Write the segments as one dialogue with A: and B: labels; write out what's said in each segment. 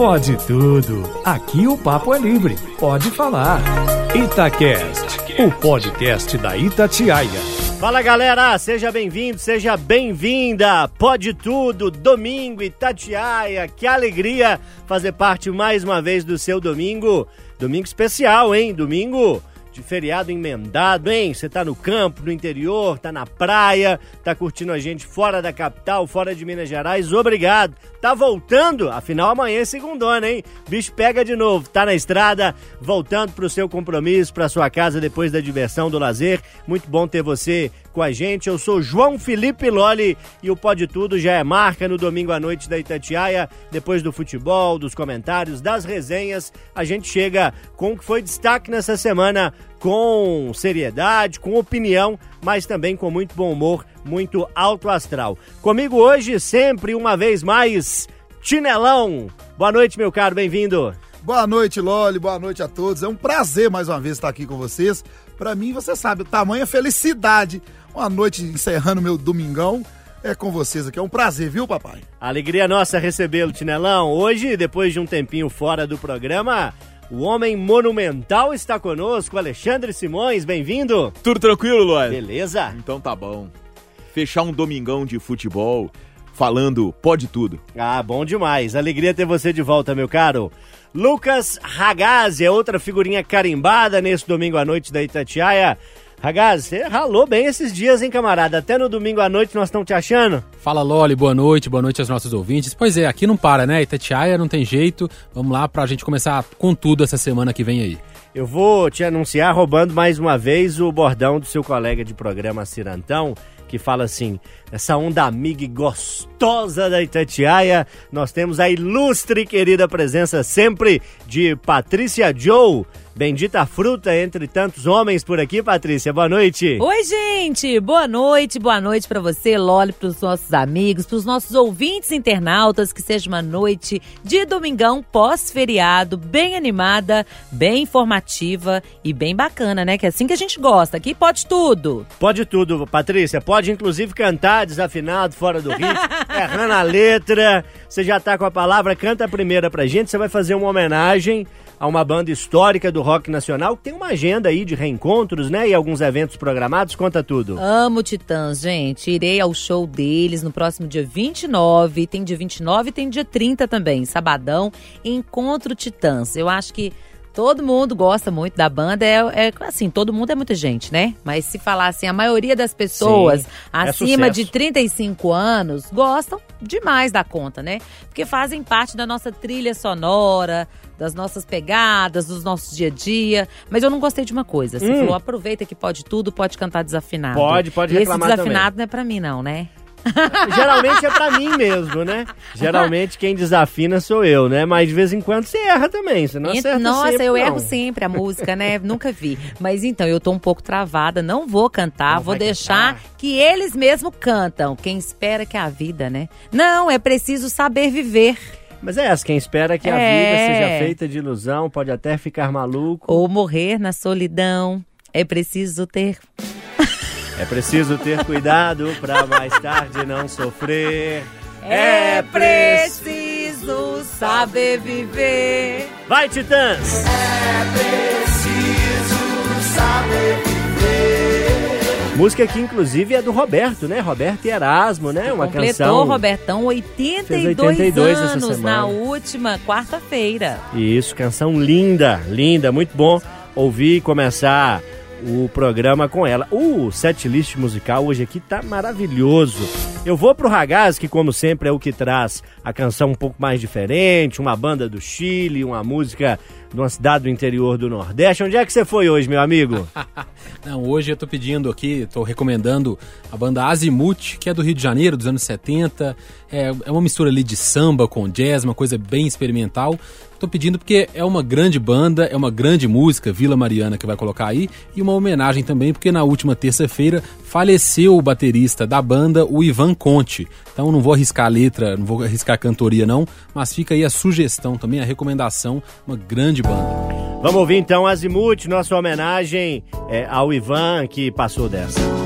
A: Pode tudo. Aqui o papo é livre. Pode falar. Itacast, o podcast da Itatiaia.
B: Fala galera, seja bem-vindo, seja bem-vinda. Pode tudo, domingo Itatiaia. Que alegria fazer parte mais uma vez do seu domingo. Domingo especial, hein? Domingo de feriado emendado, hein? Você tá no campo, no interior, tá na praia, tá curtindo a gente fora da capital, fora de Minas Gerais, obrigado. Tá voltando? Afinal, amanhã é segundona, hein? Bicho pega de novo, tá na estrada, voltando pro seu compromisso, pra sua casa depois da diversão, do lazer. Muito bom ter você com a gente. Eu sou João Felipe Loli e o Pode Tudo já é marca no domingo à noite da Itatiaia. Depois do futebol, dos comentários, das resenhas, a gente chega com o que foi destaque nessa semana com seriedade, com opinião, mas também com muito bom humor, muito alto astral. Comigo hoje, sempre, uma vez mais, Tinelão. Boa noite, meu caro, bem-vindo.
C: Boa noite, Loli, boa noite a todos. É um prazer mais uma vez estar aqui com vocês. Para mim, você sabe, o tamanho é felicidade. Uma noite encerrando meu domingão é com vocês aqui. É um prazer, viu, papai?
B: Alegria nossa recebê-lo, Tinelão. Hoje, depois de um tempinho fora do programa, o homem monumental está conosco, Alexandre Simões, bem-vindo.
D: Tudo tranquilo, Luan?
B: Beleza?
D: Então tá bom. Fechar um domingão de futebol falando pode tudo.
B: Ah, bom demais. Alegria ter você de volta, meu caro. Lucas Ragazzi é outra figurinha carimbada nesse domingo à noite da Itatiaia. Ragazzi, você ralou bem esses dias, hein, camarada? Até no domingo à noite nós estamos te achando.
E: Fala, Loli, boa noite, boa noite aos nossos ouvintes. Pois é, aqui não para, né? Itatiaia não tem jeito. Vamos lá pra gente começar com tudo essa semana que vem aí.
B: Eu vou te anunciar roubando mais uma vez o bordão do seu colega de programa Cirantão, que fala assim: essa onda amiga e gostosa da Itatiaia, nós temos a ilustre e querida presença sempre de Patrícia Joe. Bendita fruta entre tantos homens por aqui, Patrícia. Boa noite.
F: Oi, gente. Boa noite. Boa noite para você, Loli, para os nossos amigos, para os nossos ouvintes internautas. Que seja uma noite de domingão pós-feriado, bem animada, bem informativa e bem bacana, né? Que é assim que a gente gosta. Aqui pode tudo.
B: Pode tudo, Patrícia. Pode inclusive cantar desafinado, fora do ritmo, errando a letra. Você já tá com a palavra, canta a primeira pra gente. Você vai fazer uma homenagem a uma banda histórica do rock nacional que tem uma agenda aí de reencontros, né? E alguns eventos programados. Conta tudo.
F: Amo Titãs, gente. Irei ao show deles no próximo dia 29. Tem dia 29 e tem dia 30 também, sabadão. Encontro Titãs. Eu acho que Todo mundo gosta muito da banda, é, é, assim, todo mundo é muita gente, né? Mas se falar assim, a maioria das pessoas Sim, é acima é de 35 anos gostam demais da conta, né? Porque fazem parte da nossa trilha sonora, das nossas pegadas, dos nossos dia a dia. Mas eu não gostei de uma coisa. Você hum. falou, aproveita que pode tudo, pode cantar desafinado.
B: Pode, pode reclamar
F: Esse desafinado
B: também.
F: não é pra mim, não, né?
B: Geralmente é pra mim mesmo, né? Geralmente quem desafina sou eu, né? Mas de vez em quando você erra também, você não acerta
F: Nossa,
B: sempre,
F: eu
B: não.
F: erro sempre a música, né? Nunca vi. Mas então, eu tô um pouco travada, não vou cantar, não vou deixar cantar. que eles mesmo cantam. Quem espera que é a vida, né? Não, é preciso saber viver.
B: Mas é essa, quem espera que é. a vida seja feita de ilusão, pode até ficar maluco.
F: Ou morrer na solidão. É preciso ter
B: é preciso ter cuidado para mais tarde não sofrer.
F: É preciso saber viver.
B: Vai, Titãs!
G: É preciso saber viver.
B: Música que inclusive é do Roberto, né? Roberto e Erasmo, né? Uma
F: Completou,
B: canção.
F: Robertão, 82, 82 anos na última quarta-feira.
B: Isso, canção linda, linda, muito bom ouvir e começar o programa com ela. O setlist musical hoje aqui tá maravilhoso. Eu vou pro Ragaz, que como sempre é o que traz a canção um pouco mais diferente, uma banda do Chile, uma música de uma cidade do interior do Nordeste. Onde é que você foi hoje, meu amigo?
E: Não, hoje eu tô pedindo aqui, tô recomendando a banda Azimuth, que é do Rio de Janeiro, dos anos 70. É, é uma mistura ali de samba com jazz, uma coisa bem experimental. Tô pedindo porque é uma grande banda, é uma grande música, Vila Mariana, que vai colocar aí, e uma homenagem também, porque na última terça-feira faleceu o baterista da banda, o Ivan Conte. Então não vou arriscar a letra, não vou arriscar a cantoria não, mas fica aí a sugestão também, a recomendação, uma grande banda.
B: Vamos ouvir então Azimuth, nossa homenagem é, ao Ivan que passou dessa.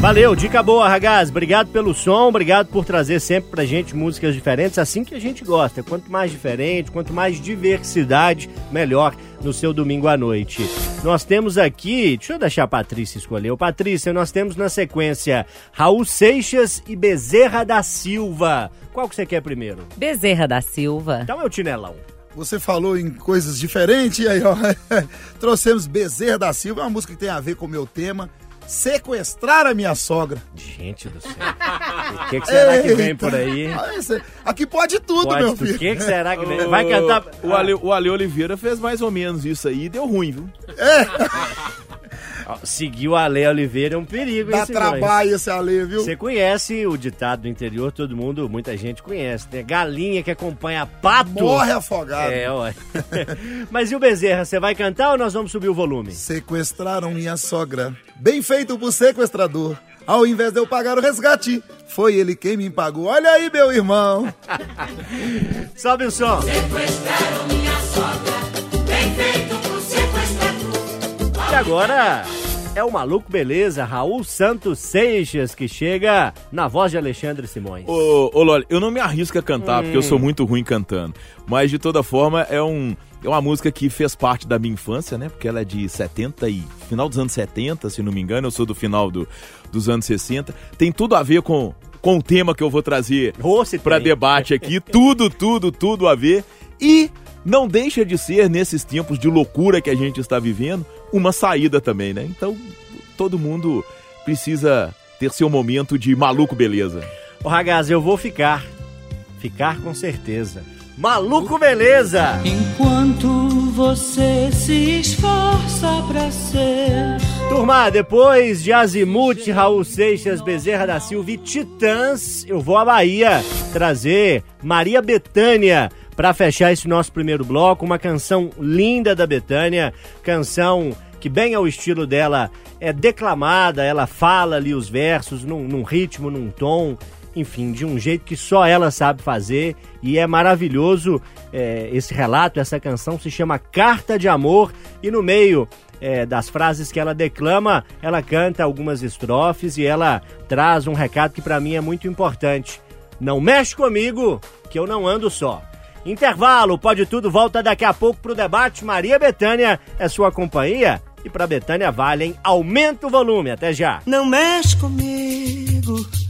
B: Valeu, dica boa, Ragaz. Obrigado pelo som, obrigado por trazer sempre pra gente músicas diferentes, assim que a gente gosta. Quanto mais diferente, quanto mais diversidade, melhor no seu domingo à noite. Nós temos aqui, deixa eu deixar a Patrícia escolher. Ô, Patrícia, nós temos na sequência Raul Seixas e Bezerra da Silva. Qual que você quer primeiro?
F: Bezerra da Silva.
B: Então é o Tinelão.
C: Você falou em coisas diferentes, e aí, ó, trouxemos Bezerra da Silva, uma música que tem a ver com o meu tema. Sequestrar a minha sogra.
B: Gente do céu. O que, que será que vem
C: Eita.
B: por aí?
C: Aqui pode tudo,
B: Pode,
C: meu
B: o
C: filho.
B: que, que será que vem? Vai cantar.
D: O Ale, o Ale Oliveira fez mais ou menos isso aí e deu ruim, viu?
B: Ah, Seguir o Ale Oliveira é um perigo, hein,
C: Dá trabalho esse Ale, viu?
B: Você conhece o ditado do interior, todo mundo, muita gente conhece, né? Galinha que acompanha pato.
C: Morre afogado.
B: É, ó. Mas e o Bezerra, você vai cantar ou nós vamos subir o volume?
C: Sequestraram minha sogra. Bem feito pro sequestrador. Ao invés de eu pagar o resgate, foi ele quem me pagou. Olha aí, meu irmão.
B: Sobe o som. E agora é o maluco beleza, Raul Santos Seixas, que chega na voz de Alexandre Simões.
D: Ô, ô Loli, eu não me arrisco a cantar, porque eu sou muito ruim cantando. Mas, de toda forma, é, um, é uma música que fez parte da minha infância, né? Porque ela é de 70 e... Final dos anos 70, se não me engano. Eu sou do final do, dos anos 60. Tem tudo a ver com, com o tema que eu vou trazer
B: se
D: para debate aqui. Tudo, tudo, tudo a ver. E não deixa de ser, nesses tempos de loucura que a gente está vivendo, uma saída também, né? Então, todo mundo precisa ter seu momento de maluco beleza.
B: Ô, Ragaz, eu vou ficar. Ficar com certeza. Maluco beleza!
G: Enquanto você se esforça pra ser
B: Turma, depois de Azimuth, Raul Seixas, Bezerra da Silva e Titãs, eu vou à Bahia trazer Maria Bethânia para fechar esse nosso primeiro bloco. Uma canção linda da Bethânia, canção que, bem ao estilo dela, é declamada, ela fala ali os versos num, num ritmo, num tom, enfim, de um jeito que só ela sabe fazer e é maravilhoso é, esse relato, essa canção se chama Carta de Amor e no meio é, das frases que ela declama, ela canta algumas estrofes e ela traz um recado que para mim é muito importante. Não mexe comigo, que eu não ando só. Intervalo, pode tudo, volta daqui a pouco pro debate. Maria Bethânia é sua companhia e para Bethânia vale, hein? Aumenta o volume, até já.
G: Não mexe comigo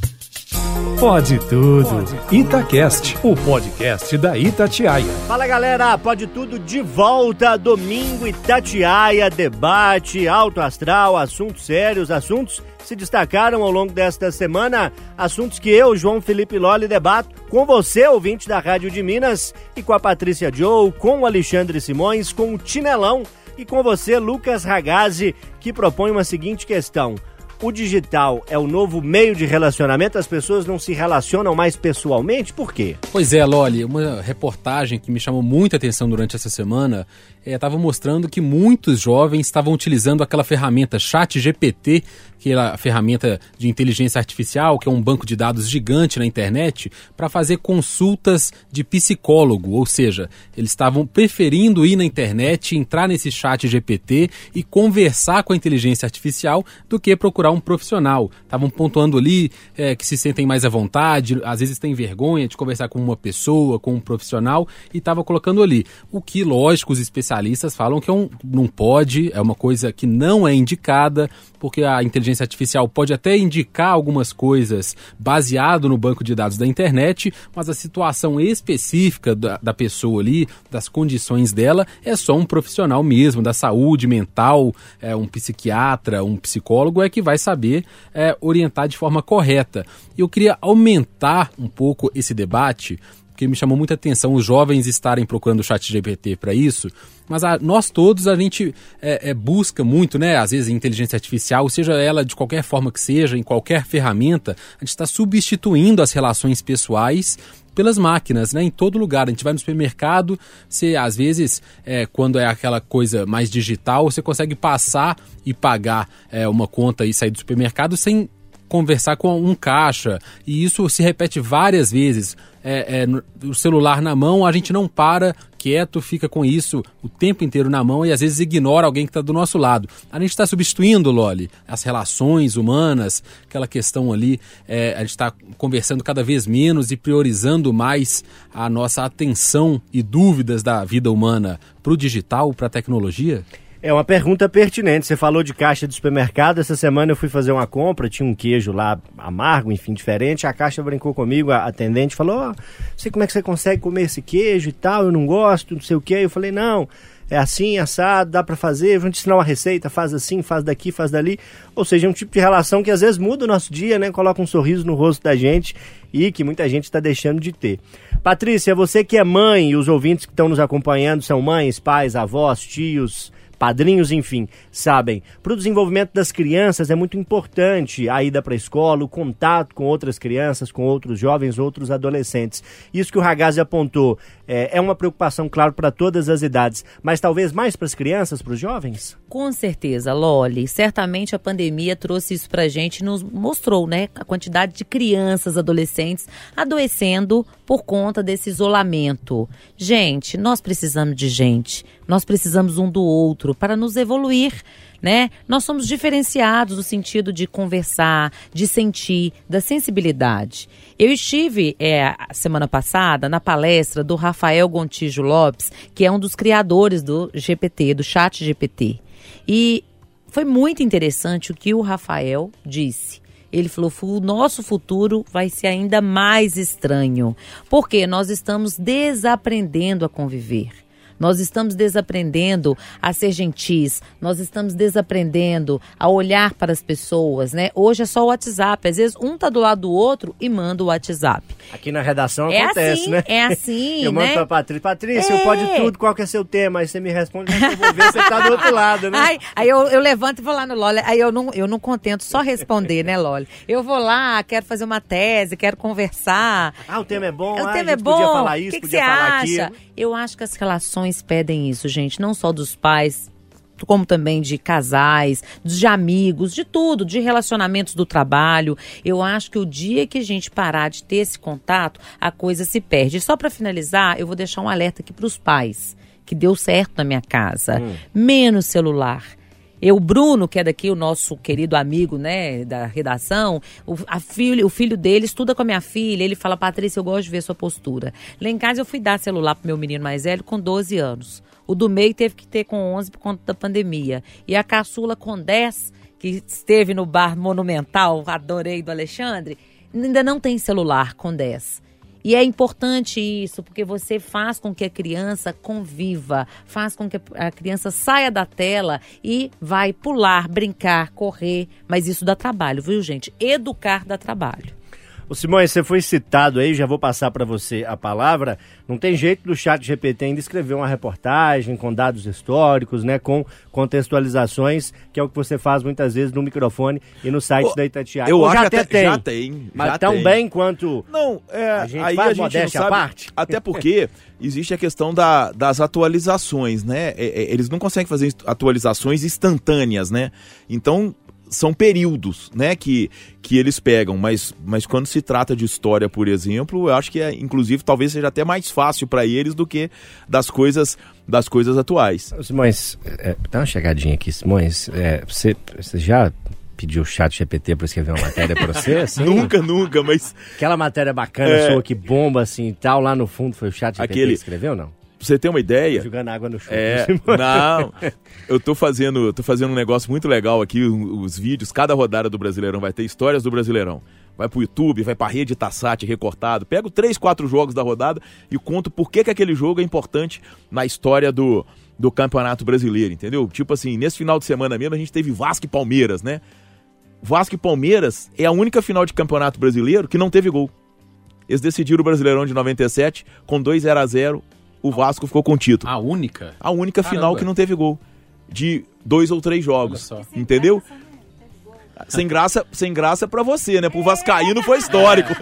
A: Pode tudo. Itacast, o podcast da Itatiaia.
B: Fala galera, pode tudo de volta, domingo Itatiaia, debate, alto astral, assuntos sérios, assuntos se destacaram ao longo desta semana, assuntos que eu, João Felipe Lolli, debato com você, ouvinte da Rádio de Minas, e com a Patrícia Joe, com o Alexandre Simões, com o Tinelão e com você, Lucas Ragazzi, que propõe uma seguinte questão. O digital é o novo meio de relacionamento? As pessoas não se relacionam mais pessoalmente? Por quê?
E: Pois é, Loli, uma reportagem que me chamou muita atenção durante essa semana estava mostrando que muitos jovens estavam utilizando aquela ferramenta Chat GPT, que é a ferramenta de inteligência artificial, que é um banco de dados gigante na internet, para fazer consultas de psicólogo. Ou seja, eles estavam preferindo ir na internet, entrar nesse Chat GPT e conversar com a inteligência artificial do que procurar um profissional. Estavam pontuando ali é, que se sentem mais à vontade, às vezes têm vergonha de conversar com uma pessoa, com um profissional, e estava colocando ali. O que, lógico, os especialistas falam que é um, não pode, é uma coisa que não é indicada, porque a inteligência artificial pode até indicar algumas coisas baseado no banco de dados da internet, mas a situação específica da, da pessoa ali, das condições dela, é só um profissional mesmo, da saúde mental, é, um psiquiatra, um psicólogo, é que vai saber é, orientar de forma correta. Eu queria aumentar um pouco esse debate, porque me chamou muita atenção os jovens estarem procurando o chat GPT para isso, mas a, nós todos a gente é, é, busca muito, né? Às vezes inteligência artificial, seja ela de qualquer forma que seja, em qualquer ferramenta, a gente está substituindo as relações pessoais pelas máquinas, né? Em todo lugar. A gente vai no supermercado, você às vezes, é, quando é aquela coisa mais digital, você consegue passar e pagar é, uma conta e sair do supermercado sem conversar com um caixa. E isso se repete várias vezes. É, é, o celular na mão, a gente não para quieto, fica com isso o tempo inteiro na mão e às vezes ignora alguém que está do nosso lado. A gente está substituindo, Loli, as relações humanas, aquela questão ali, é, a gente está conversando cada vez menos e priorizando mais a nossa atenção e dúvidas da vida humana para o digital, para a tecnologia?
B: É uma pergunta pertinente. Você falou de caixa de supermercado. Essa semana eu fui fazer uma compra, tinha um queijo lá amargo, enfim, diferente. A caixa brincou comigo, a atendente falou: oh, sei como é que você consegue comer esse queijo e tal, eu não gosto, não sei o que. Eu falei: Não, é assim, assado, dá para fazer, vou te ensinar uma receita, faz assim, faz daqui, faz dali. Ou seja, é um tipo de relação que às vezes muda o nosso dia, né? Coloca um sorriso no rosto da gente e que muita gente está deixando de ter. Patrícia, você que é mãe e os ouvintes que estão nos acompanhando são mães, pais, avós, tios padrinhos, enfim, sabem. Para o desenvolvimento das crianças é muito importante a ida para a escola, o contato com outras crianças, com outros jovens, outros adolescentes. Isso que o Ragazzi apontou é, é uma preocupação, claro, para todas as idades, mas talvez mais para as crianças, para os jovens?
F: Com certeza, Loli. Certamente a pandemia trouxe isso para a gente, nos mostrou, né, a quantidade de crianças, adolescentes adoecendo por conta desse isolamento. Gente, nós precisamos de gente. Nós precisamos um do outro para nos evoluir, né? Nós somos diferenciados no sentido de conversar, de sentir, da sensibilidade. Eu estive é, semana passada na palestra do Rafael Gontijo Lopes, que é um dos criadores do GPT, do Chat GPT. E foi muito interessante o que o Rafael disse. Ele falou: o nosso futuro vai ser ainda mais estranho, porque nós estamos desaprendendo a conviver. Nós estamos desaprendendo a ser gentis, nós estamos desaprendendo a olhar para as pessoas, né? Hoje é só o WhatsApp, às vezes um tá do lado do outro e manda o WhatsApp.
B: Aqui na redação
F: é
B: acontece,
F: assim,
B: né?
F: É assim,
B: Eu mando
F: né?
B: pra Patrícia, Patrícia,
F: É.
B: eu pode tudo, qual que é seu tema? Aí você me responde, eu vou ver se você tá do outro lado, né?
F: Ai, aí eu, eu levanto e vou lá no Loli. Aí eu não, eu não contento só responder, né, Loli? Eu vou lá, quero fazer uma tese, quero conversar.
B: Ah, o tema é bom,
F: o
B: ah,
F: tema é bom.
B: podia falar isso,
F: o que que
B: podia
F: você
B: falar
F: acha?
B: aquilo.
F: Eu acho que as relações pedem isso, gente. Não só dos pais, como também de casais, de amigos, de tudo, de relacionamentos do trabalho. Eu acho que o dia que a gente parar de ter esse contato, a coisa se perde. E só para finalizar, eu vou deixar um alerta aqui para os pais, que deu certo na minha casa. Menos celular. Eu, Bruno, que é daqui o nosso querido amigo, né, da redação, o, a filho, o filho dele estuda com a minha filha, ele fala, Patrícia, eu gosto de ver sua postura. Lá em casa eu fui dar celular pro meu menino mais velho com 12 anos. O do meio teve que ter com 11 por conta da pandemia. E a caçula com 10, que esteve no bar monumental, adorei do Alexandre, ainda não tem celular com 10. E é importante isso, porque você faz com que a criança conviva, faz com que a criança saia da tela e vai pular, brincar, correr. Mas isso dá trabalho, viu, gente? Educar dá trabalho.
B: Ô Simões, você foi citado aí, já vou passar para você a palavra. Não tem jeito do chat GPT ainda escrever uma reportagem com dados históricos, né, com contextualizações, que é o que você faz muitas vezes no microfone e no site da Itatiaia.
D: eu
B: Ou
D: acho
B: já
D: que
B: até
D: até-
B: tem.
D: já tem,
B: Mas
D: já
B: tão
D: tem.
B: bem quanto
D: Não, é,
B: A gente
D: aí
B: faz
D: a gente
B: modéstia à parte?
D: até porque existe a questão da- das atualizações, né? É, é, eles não conseguem fazer atualizações instantâneas, né? Então são períodos, né, que, que eles pegam, mas, mas quando se trata de história, por exemplo, eu acho que é, inclusive, talvez seja até mais fácil para eles do que das coisas das coisas atuais.
B: Simões, é, dá uma chegadinha aqui, Simões. É, você, você já pediu o chat GPT para escrever uma matéria para você? Assim?
D: Nunca, nunca, mas
B: Aquela matéria bacana
D: É.
B: sua que bomba assim e tal, lá no fundo foi o chat GPT
D: Aquele-
B: que escreveu, não?
D: Pra você ter uma ideia,
B: Jogando água no chão.
D: É, não. Eu tô fazendo, tô fazendo um negócio muito legal aqui, os vídeos, cada rodada do Brasileirão vai ter histórias do Brasileirão. Vai pro YouTube, vai pra rede Tassat recortado. Pego três, quatro jogos da rodada e conto por que, que aquele jogo é importante na história do, do Campeonato Brasileiro, entendeu? Tipo assim, nesse final de semana mesmo a gente teve Vasco e Palmeiras, né? Vasco e Palmeiras é a única final de Campeonato Brasileiro que não teve gol. Eles decidiram o Brasileirão de 97 com 2 0 a 0 o Vasco ficou com o título
E: A única?
D: a única
E: Caramba.
D: final que não teve gol. De dois ou três jogos. Entendeu? Sem graça, sem graça para você, né? Pro Vascaíno foi histórico.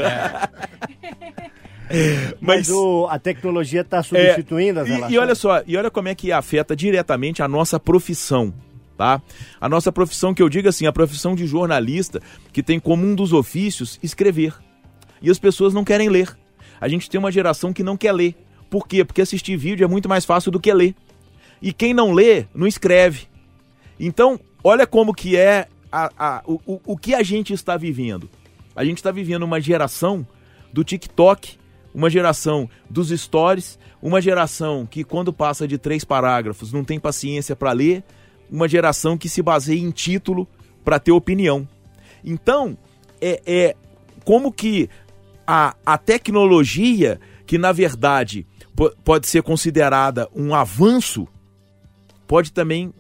B: Mas
D: Mas,
B: o, a tecnologia está
D: é,
B: substituindo as
D: e- e, olha só, e olha como é que afeta diretamente a nossa profissão, tá? A nossa profissão, que eu digo assim, a profissão de jornalista, que tem como um dos ofícios escrever. E as pessoas não querem ler. A gente tem uma geração que não quer ler. Por quê? Porque assistir vídeo é muito mais fácil do que ler. E quem não lê, não escreve. Então, olha como que é a, a, o, o que a gente está vivendo. A gente está vivendo uma geração do TikTok, uma geração dos stories, uma geração que quando passa de três parágrafos não tem paciência para ler, uma geração que se baseia em título para ter opinião. Então, é, é como que a, a tecnologia, que na verdade pode ser considerada um avanço, pode também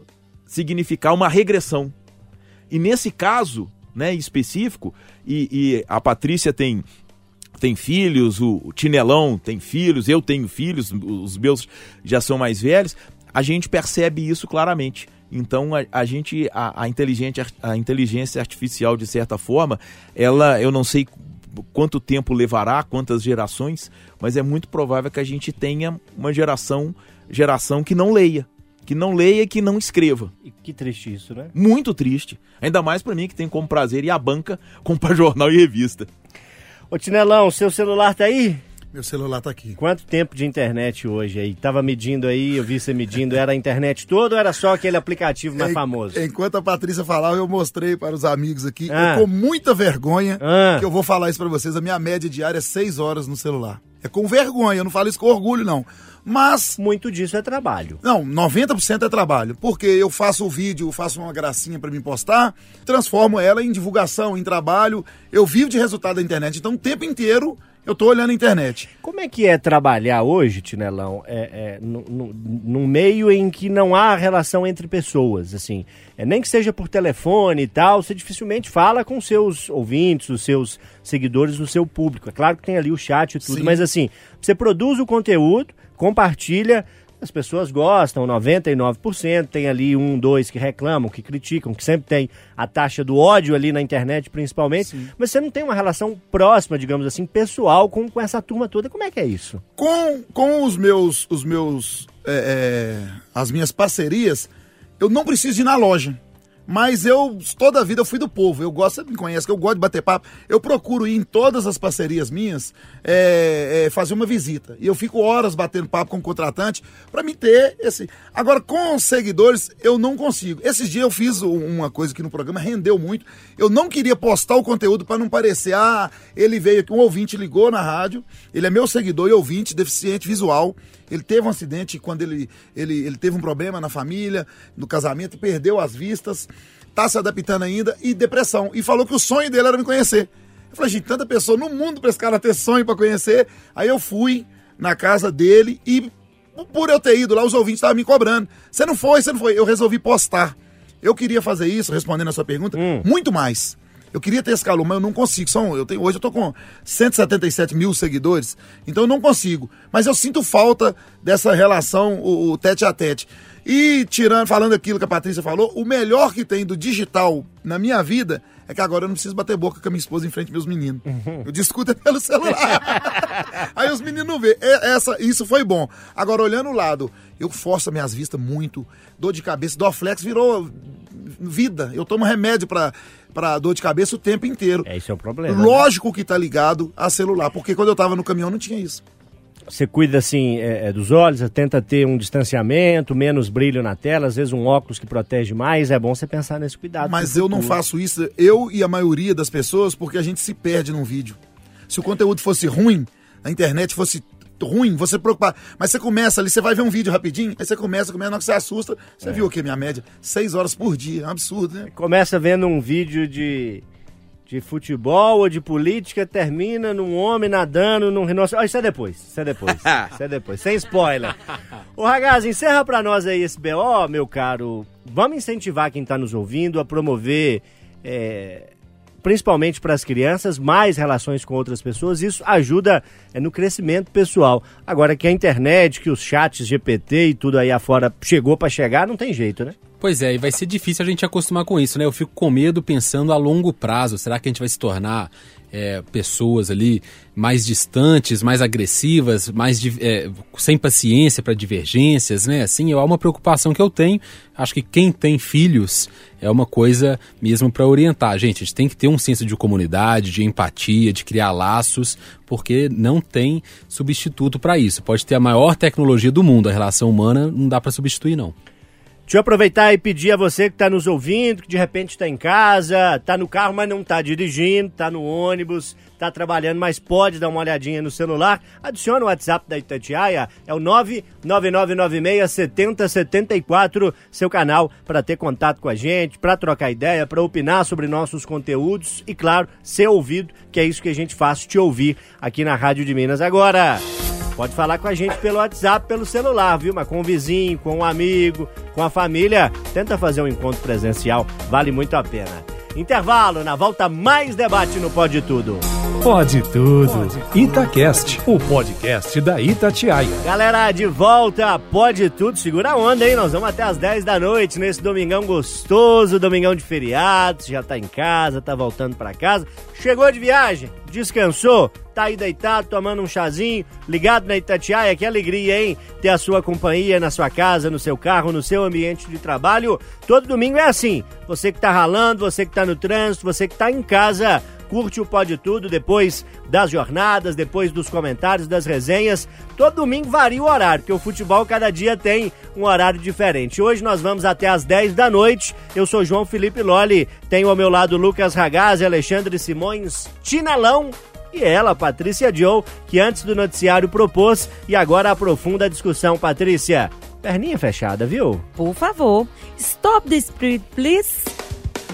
D: significar uma regressão. E nesse caso né, específico, e, e a Patrícia tem tem filhos, o Tinelão tem filhos, eu tenho filhos, os meus já são mais velhos, a gente percebe isso claramente. Então a, a gente, a, a, inteligente, a inteligência artificial, de certa forma, ela, eu não sei quanto tempo levará, quantas gerações, mas é muito provável que a gente tenha uma geração, geração que não leia. Que não leia e que não escreva.
B: E que triste isso, né?
D: Muito triste. Ainda mais para mim que tem como prazer ir à banca comprar jornal e revista.
B: Ô Tinelão, seu celular tá aí?
C: Meu celular tá aqui.
B: Quanto tempo de internet hoje aí? Tava medindo aí, eu vi você medindo, era a internet toda ou era só aquele aplicativo mais
C: en,
B: famoso?
C: Enquanto a Patrícia falava, eu mostrei para os amigos aqui, ah. com muita vergonha, ah. que eu vou falar isso para vocês, a minha média diária é 6 horas no celular. É com vergonha, eu não falo isso com orgulho não. Mas.
B: Muito disso é trabalho.
C: Não, 90% é trabalho. Porque eu faço o vídeo, faço uma gracinha para me postar, transformo ela em divulgação, em trabalho. Eu vivo de resultado da internet. Então, o tempo inteiro eu tô olhando a internet.
B: Como é que é trabalhar hoje, Tinelão, é, é, num meio em que não há relação entre pessoas, assim, é, nem que seja por telefone e tal, você dificilmente fala com seus ouvintes, os seus seguidores, o seu público. É claro que tem ali o chat e tudo, Sim. mas assim, você produz o conteúdo, compartilha, as pessoas gostam, 99%, tem ali um, dois que reclamam, que criticam, que sempre tem a taxa do ódio ali na internet, principalmente. Sim. Mas você não tem uma relação próxima, digamos assim, pessoal com, com essa turma toda. Como é que é isso?
C: Com, com os meus, os meus, é, é, as minhas parcerias, eu não preciso ir na loja. Mas eu, toda a vida, eu fui do povo. Eu gosto, você me conhece, que eu gosto de bater papo. Eu procuro ir em todas as parcerias minhas, é, é, fazer uma visita. E eu fico horas batendo papo com o contratante para me ter esse. Agora, com os seguidores, eu não consigo. Esses dias eu fiz uma coisa que no programa rendeu muito. Eu não queria postar o conteúdo para não parecer, ah, ele veio aqui, um ouvinte ligou na rádio, ele é meu seguidor e ouvinte, deficiente visual. Ele teve um acidente quando ele, ele, ele teve um problema na família, no casamento, perdeu as vistas, tá se adaptando ainda e depressão. E falou que o sonho dele era me conhecer. Eu falei, gente, tanta pessoa no mundo para esse cara ter sonho para conhecer. Aí eu fui na casa dele e por eu ter ido lá, os ouvintes estavam me cobrando. Você não foi, você não foi. Eu resolvi postar. Eu queria fazer isso, respondendo a sua pergunta, hum. muito mais. Eu queria ter esse calor, mas eu não consigo. São, eu tenho, hoje eu tô com 177 mil seguidores, então eu não consigo. Mas eu sinto falta dessa relação, o, o tete a tete. E tirando, falando aquilo que a Patrícia falou, o melhor que tem do digital na minha vida é que agora eu não preciso bater boca com a minha esposa em frente aos meus meninos. Uhum. Eu discuto pelo celular. Aí os meninos não vê. Essa, isso foi bom. Agora, olhando o lado, eu forço minhas vistas muito. Dor de cabeça, Dorflex virou vida. Eu tomo remédio para para dor de cabeça o tempo inteiro.
B: É, esse é o problema. Né?
C: Lógico né? que tá ligado a celular, porque quando eu tava no caminhão não tinha isso.
B: Você cuida assim é, é dos olhos, tenta ter um distanciamento, menos brilho na tela, às vezes um óculos que protege mais. É bom você pensar nesse cuidado.
C: Mas eu não faço isso, eu e a maioria das pessoas, porque a gente se perde num vídeo. Se o conteúdo fosse ruim, a internet fosse ruim, você preocupar. Mas você começa ali, você vai ver um vídeo rapidinho, aí você começa, começa, na que você assusta, você é. viu o que minha média? Seis horas por dia, é um absurdo, né?
B: Começa vendo um vídeo de, de futebol ou de política, termina num homem nadando num rinoceronte. Ah, isso é depois, isso é depois, isso é depois, sem spoiler. Ô Ragaz, encerra pra nós aí esse BO, meu caro. Vamos incentivar quem tá nos ouvindo a promover... É, principalmente para as crianças, mais relações com outras pessoas, isso ajuda é, no crescimento pessoal. Agora que a internet, que os chats GPT e tudo aí afora chegou para chegar, não tem jeito, né?
E: Pois é, e vai ser difícil a gente acostumar com isso, né? Eu fico com medo pensando a longo prazo. Será que a gente vai se tornar é, pessoas ali mais distantes, mais agressivas, mais é, sem paciência para divergências, né? Assim, é uma preocupação que eu tenho. Acho que quem tem filhos é uma coisa mesmo para orientar. Gente, a gente tem que ter um senso de comunidade, de empatia, de criar laços, porque não tem substituto para isso. Pode ter a maior tecnologia do mundo, a relação humana não dá para substituir, não.
B: Deixa eu aproveitar e pedir a você que está nos ouvindo, que de repente está em casa, está no carro, mas não está dirigindo, está no ônibus, está trabalhando, mas pode dar uma olhadinha no celular. Adicione o WhatsApp da Itatiaia, é o 999967074, seu canal para ter contato com a gente, para trocar ideia, para opinar sobre nossos conteúdos e, claro, ser ouvido, que é isso que a gente faz, te ouvir aqui na Rádio de Minas agora. Pode falar com a gente pelo WhatsApp, pelo celular, viu? Mas com um vizinho, com um amigo, com a família, tenta fazer um encontro presencial, vale muito a pena. Intervalo, na volta mais debate no Pode Tudo.
A: Pode tudo. Itacast, o podcast da Itatiaia.
B: Galera, de volta, pode tudo. Segura a onda, hein? Nós vamos até as 10 da noite nesse domingão gostoso, domingão de feriado. Você já tá em casa, tá voltando para casa. Chegou de viagem, descansou, tá aí deitado, tomando um chazinho, ligado na Itatiaia. Que alegria, hein? Ter a sua companhia na sua casa, no seu carro, no seu ambiente de trabalho. Todo domingo é assim. Você que tá ralando, você que tá no trânsito, você que tá em casa curte o Pode Tudo depois das jornadas, depois dos comentários, das resenhas. Todo domingo varia o horário, porque o futebol cada dia tem um horário diferente. Hoje nós vamos até às 10 da noite. Eu sou João Felipe Loli, tenho ao meu lado Lucas Ragazzi, Alexandre Simões, Tinelão e ela, Patrícia Joe, que antes do noticiário propôs e agora aprofunda a discussão. Patrícia, perninha fechada, viu?
F: Por favor. Stop the spirit, please.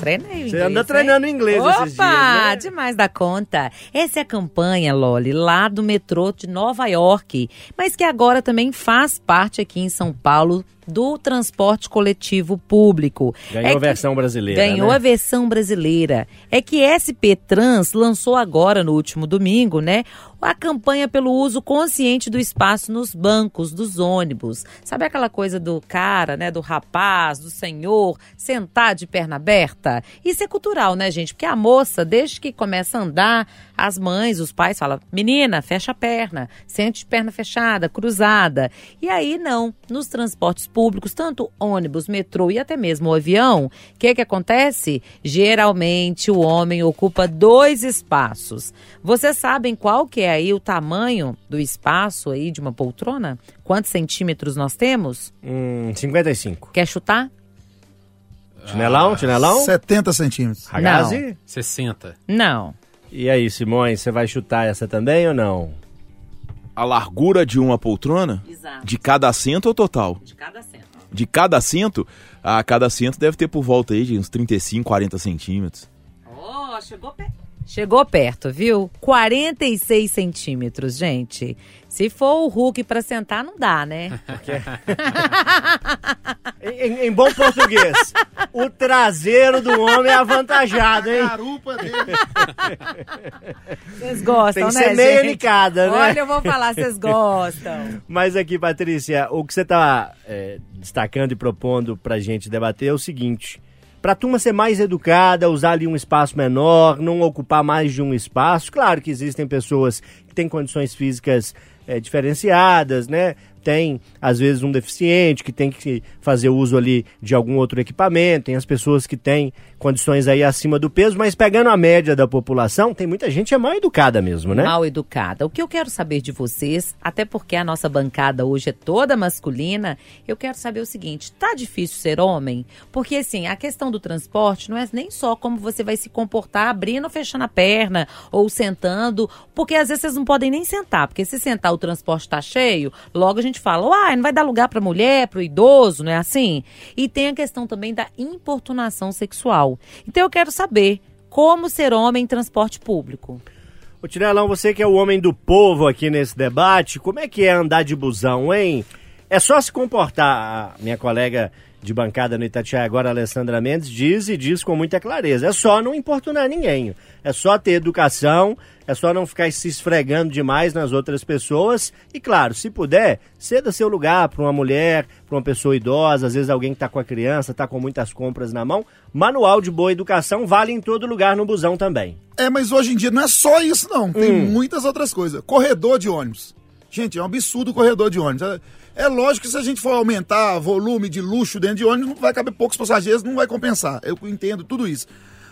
F: Treinei
B: Você anda treinando inglês
F: Opa,
B: esses dias, né?
F: demais da conta. Essa é a campanha, Loli, lá do metrô de Nova York, mas que agora também faz parte aqui em São Paulo do transporte coletivo público.
B: Ganhou
F: É
B: a versão brasileira,
F: Ganhou
B: né?
F: a versão brasileira. É que SP Trans lançou agora no último domingo, né? A campanha pelo uso consciente do espaço nos bancos dos ônibus. Sabe aquela coisa do cara, né? Do rapaz, do senhor, sentar de perna aberta? Isso é cultural, né, gente? Porque a moça, desde que começa a andar, as mães, os pais falam: menina, fecha a perna, sente de perna fechada, cruzada. E aí, não. Nos transportes públicos, tanto ônibus, metrô e até mesmo o avião, o que, que acontece? Geralmente o homem ocupa dois espaços. Vocês sabem qual que é aí o tamanho do espaço aí de uma poltrona? Quantos centímetros nós temos?
B: Hum, 55.
F: Quer chutar?
B: Chinelão, chinelão?
C: 70 centímetros.
B: Ragazzi?
E: 60.
F: Não.
B: E aí, Simões, você vai chutar essa também ou não?
D: A largura de uma poltrona?
F: Exato.
D: De cada assento ou total?
F: De cada centro.
D: De cada assento? A cada assento deve ter por volta aí de uns 35, 40 centímetros.
F: Oh, chegou perto. Chegou perto, viu? 46 centímetros, gente. Se for o Hulk pra sentar, não dá, né?
B: Em, em- em bom português, o traseiro do homem é avantajado, hein?
C: Garupa dele.
F: Vocês gostam,
B: Tem que
F: né,
B: ser meio nicada, né?
F: Olha, eu vou falar, vocês gostam.
B: Mas aqui, Patrícia, o que você está destacando e propondo pra gente debater é o seguinte. Pra turma ser mais educada, usar ali um espaço menor, não ocupar mais de um espaço. Claro que existem pessoas que têm condições físicas eh, diferenciadas, né? Tem, às vezes, um deficiente que tem que fazer uso ali de algum outro equipamento. Tem as pessoas que têm condições aí acima do peso, mas pegando a média da população, tem muita gente é mal educada mesmo, né?
F: Mal educada. O que eu quero saber de vocês, até porque a nossa bancada hoje é toda masculina, eu quero saber o seguinte: tá difícil ser homem? Porque assim, a questão do transporte não é nem só como você vai se comportar abrindo ou fechando a perna ou sentando, porque às vezes vocês não podem nem sentar, porque se sentar o transporte tá cheio, logo a gente fala, uai, não vai dar lugar pra mulher, pro idoso, não é assim? E tem a questão também da importunação sexual. Então eu quero saber como ser homem em transporte público.
B: Ô Tirelão, você que é o homem do povo aqui nesse debate, como é que é andar de busão, hein? É só se comportar, minha colega de bancada no Itatiaia agora, Alessandra Mendes, diz e diz com muita clareza. É só não importunar ninguém. É só ter educação, é só não ficar se esfregando demais nas outras pessoas. E claro, se puder, ceda seu lugar para uma mulher, para uma pessoa idosa, às vezes alguém que está com a criança, está com muitas compras na mão. Manual de boa educação vale em todo lugar no busão também.
C: É, mas hoje em dia não é só isso, não. Tem muitas outras coisas. Corredor de ônibus. Gente, é um absurdo o corredor de ônibus. É, lógico que se a gente for aumentar volume de luxo dentro de ônibus, não vai caber poucos passageiros, não vai compensar. Eu entendo tudo isso.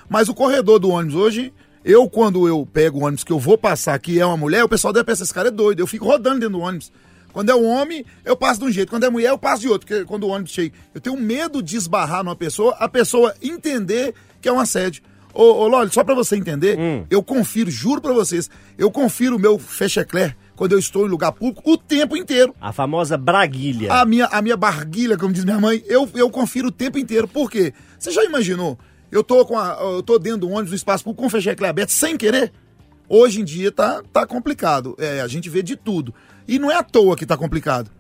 C: Mas o corredor do ônibus hoje, eu quando eu pego o ônibus que eu vou passar, que é uma mulher, o pessoal deve pensar, esse cara é doido. Eu fico rodando dentro do ônibus. Quando é um homem, eu passo de um jeito. Quando é mulher, eu passo de outro. Porque quando o ônibus chega, eu tenho medo de esbarrar numa pessoa, a pessoa entender que é um assédio. Ô, ô Loli, só pra você entender, eu confiro, juro pra vocês, eu confiro o meu fechecler quando eu estou em lugar público o tempo inteiro.
B: A famosa braguilha.
C: A minha, a minha barguilha, como diz minha mãe, eu, eu confiro o tempo inteiro. Por quê? Você já imaginou? Eu tô, com a, eu tô dentro do ônibus, no espaço público, com o fechecler aberto, sem querer? Hoje em dia tá, tá complicado. É, a gente vê de tudo. E não é à toa que tá complicado.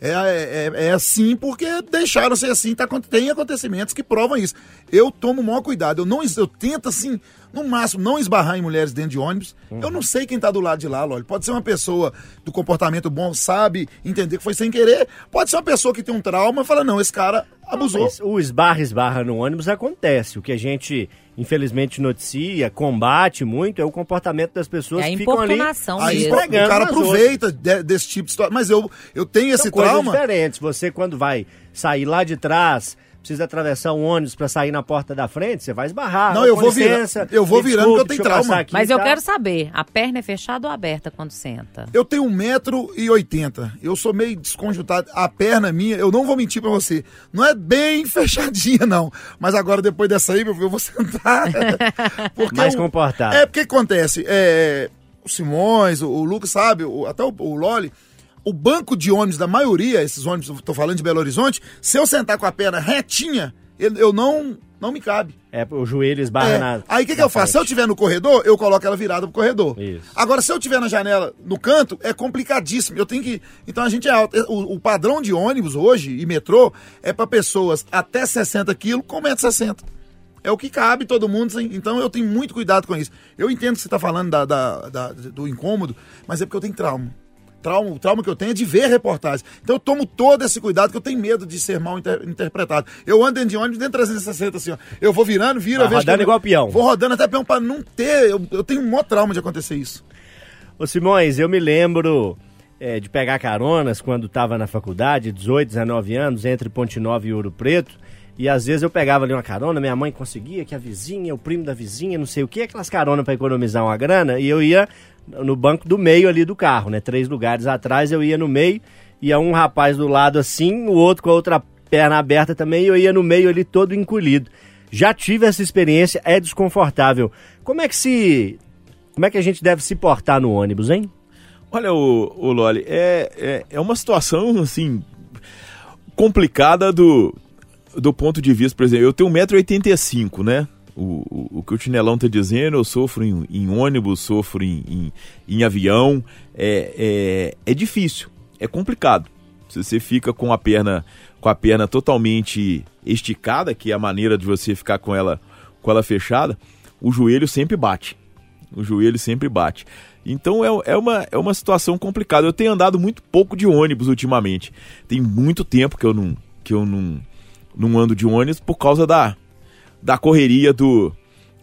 C: É, é, é assim porque deixaram ser assim. Tá, tem acontecimentos que provam isso. Eu tomo o maior cuidado. Eu, não, eu tento, assim, no máximo, não esbarrar em mulheres dentro de ônibus. Eu não sei quem tá do lado de lá, Loli. Pode ser uma pessoa do comportamento bom, sabe entender que foi sem querer. Pode ser uma pessoa que tem um trauma e fala, não, esse cara abusou.
B: Mas o esbarra, esbarra no ônibus acontece. O que a gente, infelizmente, noticia, combate muito, é o comportamento das pessoas
F: É a
B: que ficam ali.
F: importunação
C: Aí
F: mesmo.
C: o cara aproveita de- desse tipo de situação. Mas eu, eu tenho esse
B: São coisas
C: trauma.
B: diferentes. Você, quando vai sair lá de trás, precisa atravessar um ônibus para sair na porta da frente, você vai esbarrar.
C: Não, eu vou
B: licença,
C: eu vou virando porque eu tenho trauma.
B: aqui
F: Mas eu
B: tal.
F: quero saber, a perna é fechada ou aberta quando senta?
C: Eu tenho 1,80m. Eu sou meio desconjuntado. A perna minha, eu não vou mentir pra você, não é bem fechadinha, não. Mas agora, depois dessa aí, meu filho, eu vou sentar. Porque
B: Mais
C: o-
B: comportado.
C: É, porque acontece, é, o Simões, o, o Lucas sabe, o- até o, o Loli, o banco de ônibus da maioria, esses ônibus, tô falando de Belo Horizonte, se eu sentar com a perna retinha, eu, não, não me cabe.
B: É, o joelho esbarra
C: É.
B: na.
C: Aí o que, que eu faço? Se eu tiver no corredor, eu coloco ela virada pro corredor.
B: Isso.
C: Agora, se eu tiver na janela, no canto, é complicadíssimo. Eu tenho que. Então a gente é alto. O, o padrão de ônibus hoje e metrô é para pessoas até 60 quilos com 1,60m. É o que cabe todo mundo, então eu tenho muito cuidado com isso. Eu entendo que você está falando da, da- da- do incômodo, mas é porque eu tenho trauma. Trauma, o trauma que eu tenho é de ver reportagens. Então eu tomo todo esse cuidado, que eu tenho medo de ser mal inter- interpretado. Eu ando dentro de ônibus dentro de 360, assim, ó. Eu vou virando, viro,
B: Vai
C: eu vejo
B: rodando
C: eu-
B: igual peão.
C: Vou rodando até peão pra não ter. Eu, eu tenho um maior trauma de acontecer isso.
B: Ô Simões, eu me lembro é, de pegar caronas quando estava na faculdade, 18, 19 anos, entre Ponte Nova e Ouro Preto. E às vezes eu pegava ali uma carona, minha mãe conseguia, que a vizinha, o primo da vizinha, não sei o que, aquelas caronas para economizar uma grana, e eu ia no banco do meio ali do carro, né? Três lugares atrás, eu ia no meio, ia um rapaz do lado assim, o outro com a outra perna aberta também, e eu ia no meio ali todo encolhido. Já tive essa experiência, é desconfortável. Como é que se. Como é que a gente deve se portar no ônibus, hein?
D: Olha, o, o Loli, é, é, é uma situação, assim, complicada do, do ponto de vista, por exemplo, eu tenho 1,85m, né? O, o, que o Chinelão tá dizendo, eu sofro em, em ônibus, sofro em, em, em avião, é, é, é difícil, é complicado. Se você fica com a perna com a perna totalmente esticada, que é a maneira de você ficar com ela com ela fechada, o joelho sempre bate. O joelho sempre bate. Então é, é, uma, é uma situação complicada. Eu tenho andado muito pouco de ônibus ultimamente. Tem muito tempo que eu não, que eu não, não ando de ônibus por causa da, da correria do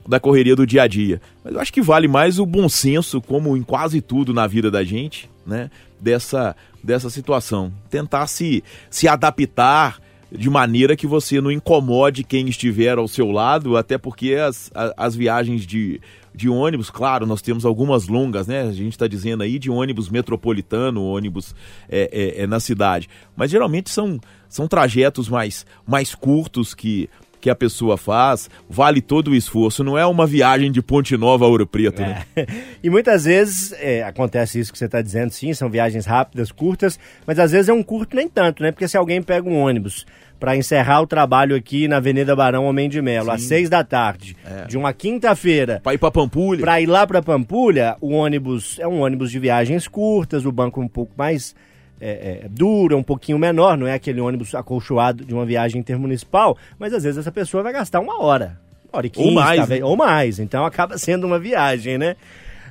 D: da correria do dia a dia. Mas eu acho que vale mais o bom senso, como em quase tudo na vida da gente, né? Dessa, dessa situação. Tentar se, se adaptar de maneira que você não incomode quem estiver ao seu lado, até porque as, as viagens de, de ônibus, claro, nós temos algumas longas, né? A gente está dizendo aí de ônibus metropolitano, ônibus é, é, é na cidade. Mas geralmente são, são trajetos mais, mais curtos que, que a pessoa faz, vale todo o esforço. Não é uma viagem de Ponte Nova a Ouro Preto, né?
B: E muitas vezes é, acontece isso que você está dizendo, sim, são viagens rápidas, curtas, mas às vezes é um curto nem tanto, né? Porque se alguém pega um ônibus para encerrar o trabalho aqui na Avenida Barão Homem de Melo, às seis da tarde, de uma quinta-feira,
D: Pra ir pra Pampulha.
B: para ir lá para Pampulha, o ônibus é um ônibus de viagens curtas, o banco um pouco mais é, é, dura, um pouquinho menor, não é aquele ônibus acolchoado de uma viagem intermunicipal, mas às vezes essa pessoa vai gastar uma hora. Uma hora e quinze,
D: Ou mais,
B: talvez, ou mais. Então acaba sendo uma viagem, né?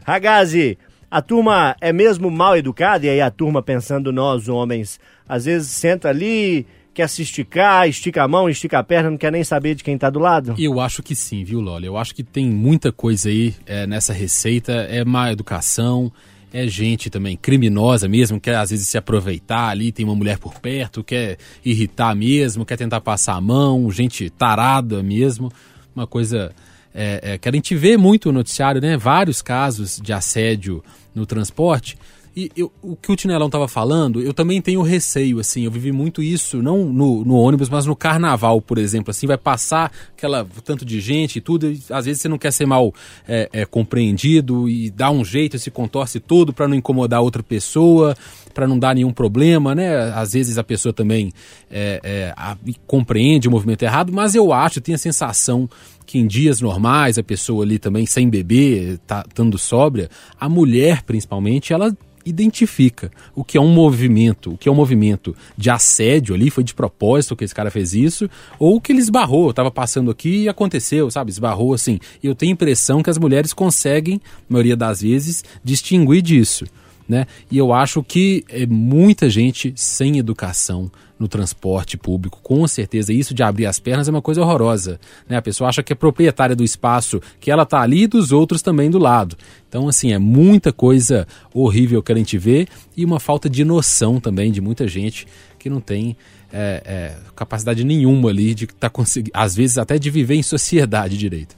B: Ragazzi, a turma é mesmo mal educada, e aí a turma pensando nós, homens, às vezes senta ali, quer se esticar, estica a mão, estica a perna, não quer nem saber de quem tá do lado?
E: Eu acho que sim, viu, Loli? Eu acho que tem muita coisa aí é, nessa receita. É má educação, é gente também criminosa mesmo, quer às vezes se aproveitar ali, tem uma mulher por perto, quer irritar mesmo, quer tentar passar a mão, gente tarada mesmo. Uma coisa é, é, que a gente vê muito no noticiário, né? Vários casos de assédio no transporte. E eu- o que o Tinelão tava falando, eu também tenho receio, assim, eu vivi muito isso, não no, no ônibus, mas no carnaval, por exemplo, assim, vai passar aquela tanto de gente e tudo, e às vezes você não quer ser mal é, é, compreendido e dá um jeito, se contorce todo para não incomodar outra pessoa, para não dar nenhum problema, né? Às vezes a pessoa também é, é, a- compreende o movimento errado, mas eu acho, tenho a sensação que em dias normais, a pessoa ali também sem beber, tá estando sóbria, a mulher principalmente, ela identifica o que é um movimento, o que é um movimento de assédio ali, foi de propósito que esse cara fez isso, ou que ele esbarrou, estava passando aqui e aconteceu, sabe? Esbarrou assim. Eu tenho a impressão que as mulheres conseguem, na maioria das vezes, distinguir disso. Né? E eu acho que é muita gente sem educação no transporte público, com certeza. Isso de abrir as pernas é uma coisa horrorosa. Né? A pessoa acha que é proprietária do espaço, que ela tá ali e dos outros também do lado. Então, assim, é muita coisa horrível que a gente vê e uma falta de noção também de muita gente que não tem é, é, capacidade nenhuma ali de estar conseguindo, às vezes até de viver em sociedade direito.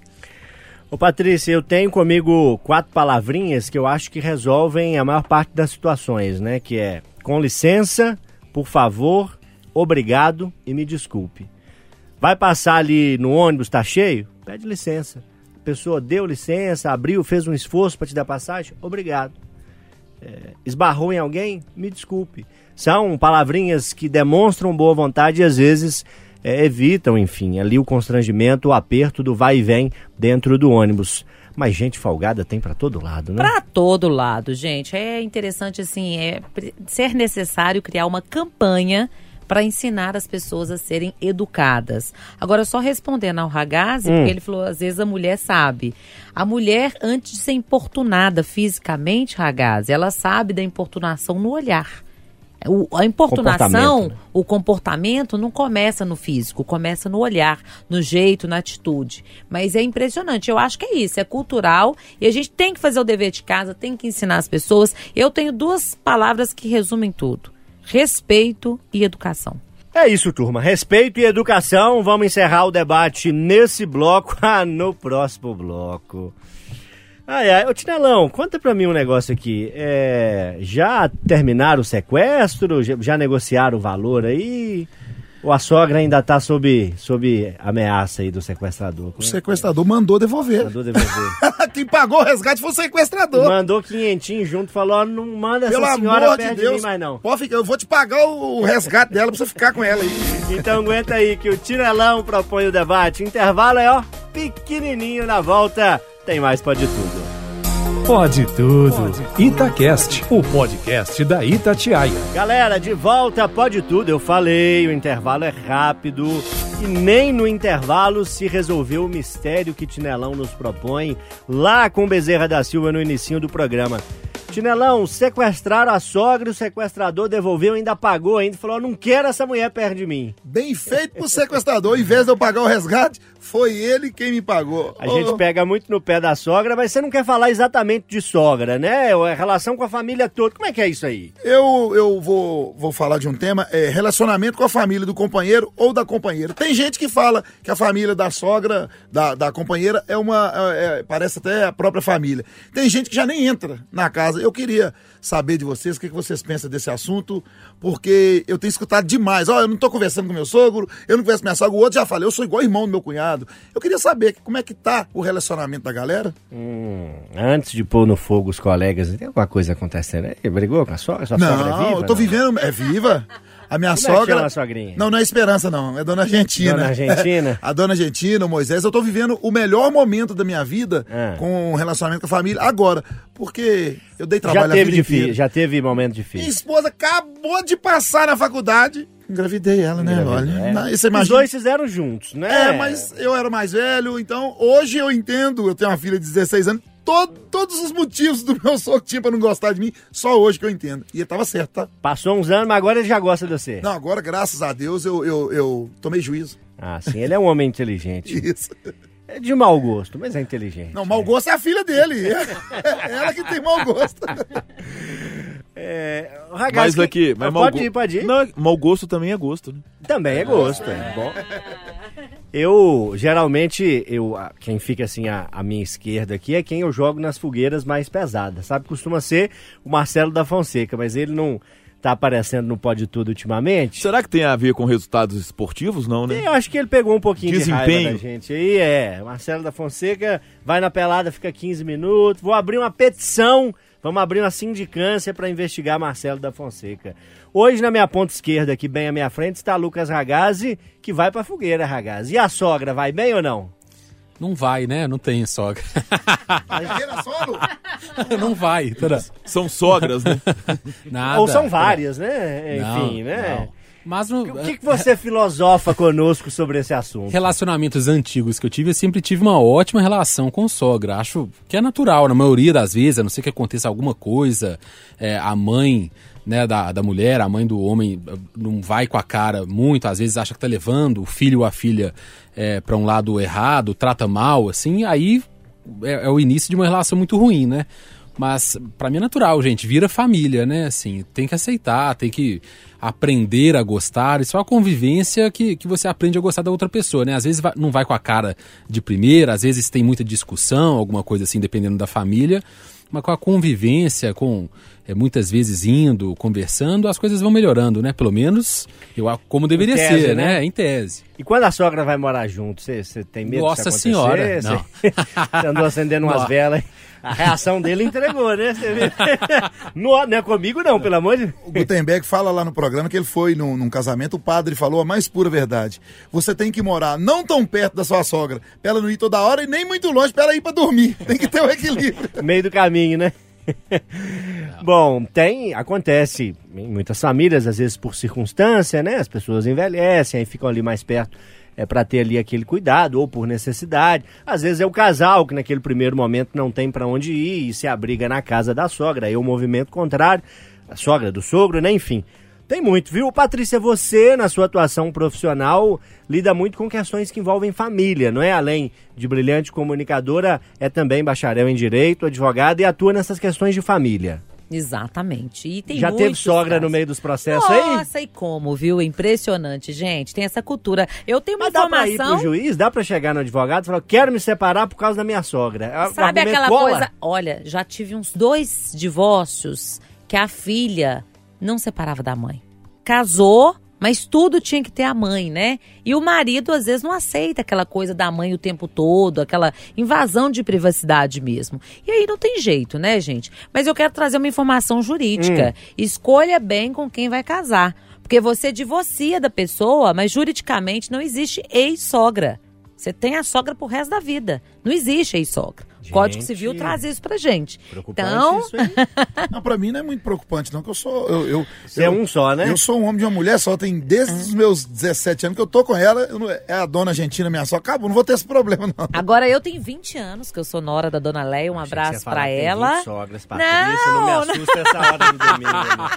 B: Ô Patrícia, eu tenho comigo quatro palavrinhas que eu acho que resolvem a maior parte das situações, né? Que é com licença, por favor, obrigado e me desculpe. Vai passar ali no ônibus, tá cheio? Pede licença. A pessoa deu licença, abriu, fez um esforço para te dar passagem? Obrigado. É, esbarrou em alguém? Me desculpe. São palavrinhas que demonstram boa vontade e às vezes é, evitam, enfim, ali o constrangimento, o aperto do vai e vem dentro do ônibus. Mas gente folgada tem para todo lado, né?
F: Pra todo lado, gente. É interessante, assim, é ser necessário criar uma campanha para ensinar as pessoas a serem educadas. Agora, só respondendo ao Ragazzi, porque ele falou, às vezes a mulher sabe. A mulher, antes de ser importunada fisicamente, Ragazzi, ela sabe da importunação no olhar. O- a importunação,
B: Comportamento, né?
F: o comportamento não começa no físico, começa no olhar, no jeito, na atitude. Mas é impressionante. Eu acho que é isso, é cultural e a gente tem que fazer o dever de casa, tem que ensinar as pessoas. Eu tenho duas palavras que resumem tudo: respeito e educação.
B: É isso, turma. Respeito e educação. Vamos encerrar o debate nesse bloco. Ah, no próximo bloco. Ai, ai. Ô, Tinelão, conta pra mim um negócio aqui. É, já terminaram o sequestro? Já, negociaram o valor aí? Ou a sogra ainda tá sob, sob ameaça aí do sequestrador?
C: O sequestrador mandou devolver.
B: Mandou devolver.
C: Quem pagou o resgate foi o sequestrador.
B: Mandou quinhentinho junto, falou, não manda essa
C: Pelo
B: senhora
C: amor de
B: perto de
C: Deus.
B: mim mais não.
C: Ficar, eu vou te pagar o resgate dela pra você ficar com ela aí.
B: Então aguenta aí que o Tinelão propõe o debate. Intervalo é, ó, pequenininho na volta. Tem mais Pode Tudo.
A: Pode tudo. Itacast, o podcast da Itatiaia.
B: Galera, de volta Pode Tudo. Eu falei, o intervalo é rápido. E nem no intervalo se resolveu o mistério que Tinelão nos propõe lá com Bezerra da Silva no início do programa. Tinelão, sequestraram a sogra, o sequestrador devolveu, ainda pagou ainda, falou, não quero essa mulher perto de mim.
C: Bem feito pro sequestrador. Em vez de eu pagar o resgate, foi ele quem me pagou.
B: A gente pega muito no pé da sogra, mas você não quer falar exatamente de sogra, né? A relação com a família toda. Como é que é isso aí?
C: Eu, eu vou, vou falar de um tema, é relacionamento com a família do companheiro ou da companheira. Tem gente que fala que a família da sogra, da, da companheira, é uma. é- é- parece até a própria família. Tem gente que já nem entra na casa. Eu queria saber de vocês o que, que vocês pensam desse assunto, porque eu tenho escutado demais. Ó, eu não tô conversando com meu sogro, eu não converso com minha sogra, o outro já falei, eu sou igual irmão do meu cunhado. Eu queria saber como é que tá o relacionamento da galera.
B: Hum, antes de pôr no fogo os colegas, tem alguma coisa acontecendo aí? Brigou com a sogra? Sua sogra é
C: Não,
B: viva?
C: eu tô
B: não?
C: vivendo. É viva? A minha
B: Como é
C: sogra.
B: a sogrinha?
C: Não, não é Esperança, não. É Dona Argentina.
B: Dona Argentina?
C: a Dona Argentina, o Moisés. Eu tô vivendo o melhor momento da minha vida
B: É.
C: com o relacionamento com a família agora. Porque eu dei trabalho
B: Já teve difícil, já teve momento
C: Minha
B: difícil.
C: esposa acabou de passar na faculdade. Engravidei ela, né? Olha,
B: É.
C: você
B: Os
C: imagina.
B: dois fizeram juntos, né?
C: É, mas eu era mais velho, então hoje eu entendo. Eu tenho uma filha de 16 anos. To- todos os motivos do meu sogro tinha pra não gostar de mim, só hoje que eu entendo. E ele tava certo, tá?
B: Passou uns anos, mas agora ele já gosta de você.
C: Não, agora, graças a Deus, eu, eu, eu tomei juízo.
B: Ah, sim, ele é um homem inteligente.
C: Isso.
B: É de mau gosto, mas é inteligente.
C: Não, mau gosto é a filha dele. É ela que tem mau gosto.
B: É, o Ragazzi,
D: Mas
B: que-
D: aqui, mas mau
B: pode ir, pode ir.
D: Não, mau gosto também é gosto, né?
B: Também é gosto, é bom. Eu, geralmente, eu, quem fica assim à, à minha esquerda aqui é quem eu jogo nas fogueiras mais pesadas, sabe? Costuma ser o Marcelo da Fonseca, mas ele não tá aparecendo no Pode Tudo ultimamente.
D: Será que tem a ver com resultados esportivos? Não, né?
B: Eu acho que ele pegou um pouquinho de raiva
D: Desempenho.
B: da gente. Aí é, Marcelo da Fonseca vai na pelada, fica 15 minutos. Vou abrir uma petição, vamos abrir uma sindicância para investigar Marcelo da Fonseca. Hoje, na minha ponta esquerda, aqui bem à minha frente, está Lucas Ragazzi, que vai pra fogueira, Ragazzi. E a sogra, vai bem ou não?
E: Não vai, né? Não tem sogra.
C: Solo?
E: não vai. Toda...
D: São sogras, né?
E: Nada.
B: ou são várias, né?
E: Não,
B: Enfim, né?
E: não. Mas no,
B: O que, que você filosofa conosco sobre esse assunto?
E: relacionamentos antigos que eu tive, eu sempre tive uma ótima relação com sogra. Acho que é natural, na maioria das vezes, a não ser que aconteça alguma coisa, é, a mãe né, da, da mulher, a mãe do homem, eh, não vai com a cara muito, às vezes acha que tá levando o filho ou a filha é, para um lado errado, trata mal, assim, aí é, é o início de uma relação muito ruim, né? Mas pra mim é natural, gente, vira família, né? Assim, tem que aceitar, tem que aprender a gostar. Isso é uma convivência que, que você aprende a gostar da outra pessoa, né? Às vezes vai- não vai com a cara de primeira, às vezes tem muita discussão, alguma coisa assim, dependendo da família. Mas com a convivência, com é, muitas vezes indo, conversando, as coisas vão melhorando, né? Pelo menos eu, como deveria
B: tese,
E: ser,
B: né?
E: né? Em tese.
B: E quando a sogra vai morar junto, você tem medo
E: Nossa
B: disso acontecer?
E: Senhora,
B: Você-
E: não.
B: Você andou acendendo umas velas. A reação dele entregou, né? Não, não é comigo não, pelo amor de Deus.
C: O Gutenberg fala lá no programa que ele foi num, num casamento, o padre falou a mais pura verdade. Você tem que morar não tão perto da sua sogra, pra ela não ir toda hora e nem muito longe pra ela ir pra dormir. Tem que ter o equilíbrio.
B: Meio do caminho, né? Bom, tem, acontece em muitas famílias, às vezes por circunstância, né? As pessoas envelhecem, aí ficam ali mais perto é, para ter ali aquele cuidado, ou por necessidade. Às vezes é o casal que naquele primeiro momento não tem para onde ir e se abriga na casa da sogra. Aí o movimento contrário, a sogra do sogro, né? Enfim. Tem muito, viu? Patrícia, você, na sua atuação profissional, lida muito com questões que envolvem família, não é? Além de brilhante comunicadora, é também bacharel em direito, advogada e atua nessas questões de família.
F: Exatamente. E tem
B: Já teve sogra no
F: casos.
B: meio dos processos aí?
F: Nossa, e como, viu? Impressionante, gente. Tem essa cultura. Eu tenho uma
B: Mas dá pra ir
F: informação.
B: pro juiz, dá pra chegar no advogado e falar, quero me separar por causa da minha sogra.
F: Sabe aquela
B: cola?
F: coisa? Olha, já tive uns dois divórcios que a filha não separava da mãe. Casou, mas tudo tinha que ter a mãe, né? E o marido às vezes não aceita aquela coisa da mãe o tempo todo, aquela invasão de privacidade mesmo. E aí não tem jeito, né, gente? Mas eu quero trazer uma informação jurídica. Escolha bem com quem vai casar. Porque você divorcia da pessoa, mas juridicamente não existe ex-sogra. Você tem a sogra pro resto da vida. Não existe ex-sogra. O Código
B: Gente.
F: Civil traz isso pra gente.
B: Preocupante
F: Então,
B: isso aí.
C: Não, pra mim não é muito preocupante, não, que eu sou. Eu, eu,
B: Você é
C: eu-
B: um só, né?
C: Eu sou um homem de uma mulher só, tem desde os meus 17 anos que eu tô com ela, eu não- é a dona argentina minha só, acabou, não vou ter esse problema, não.
F: agora eu tenho 20 anos, que eu sou nora da Dona Leia. Um abraço pra ela.
B: 20 Sogras, Patrícia, não,
F: Não,
B: me assusta essa hora do domingo. né?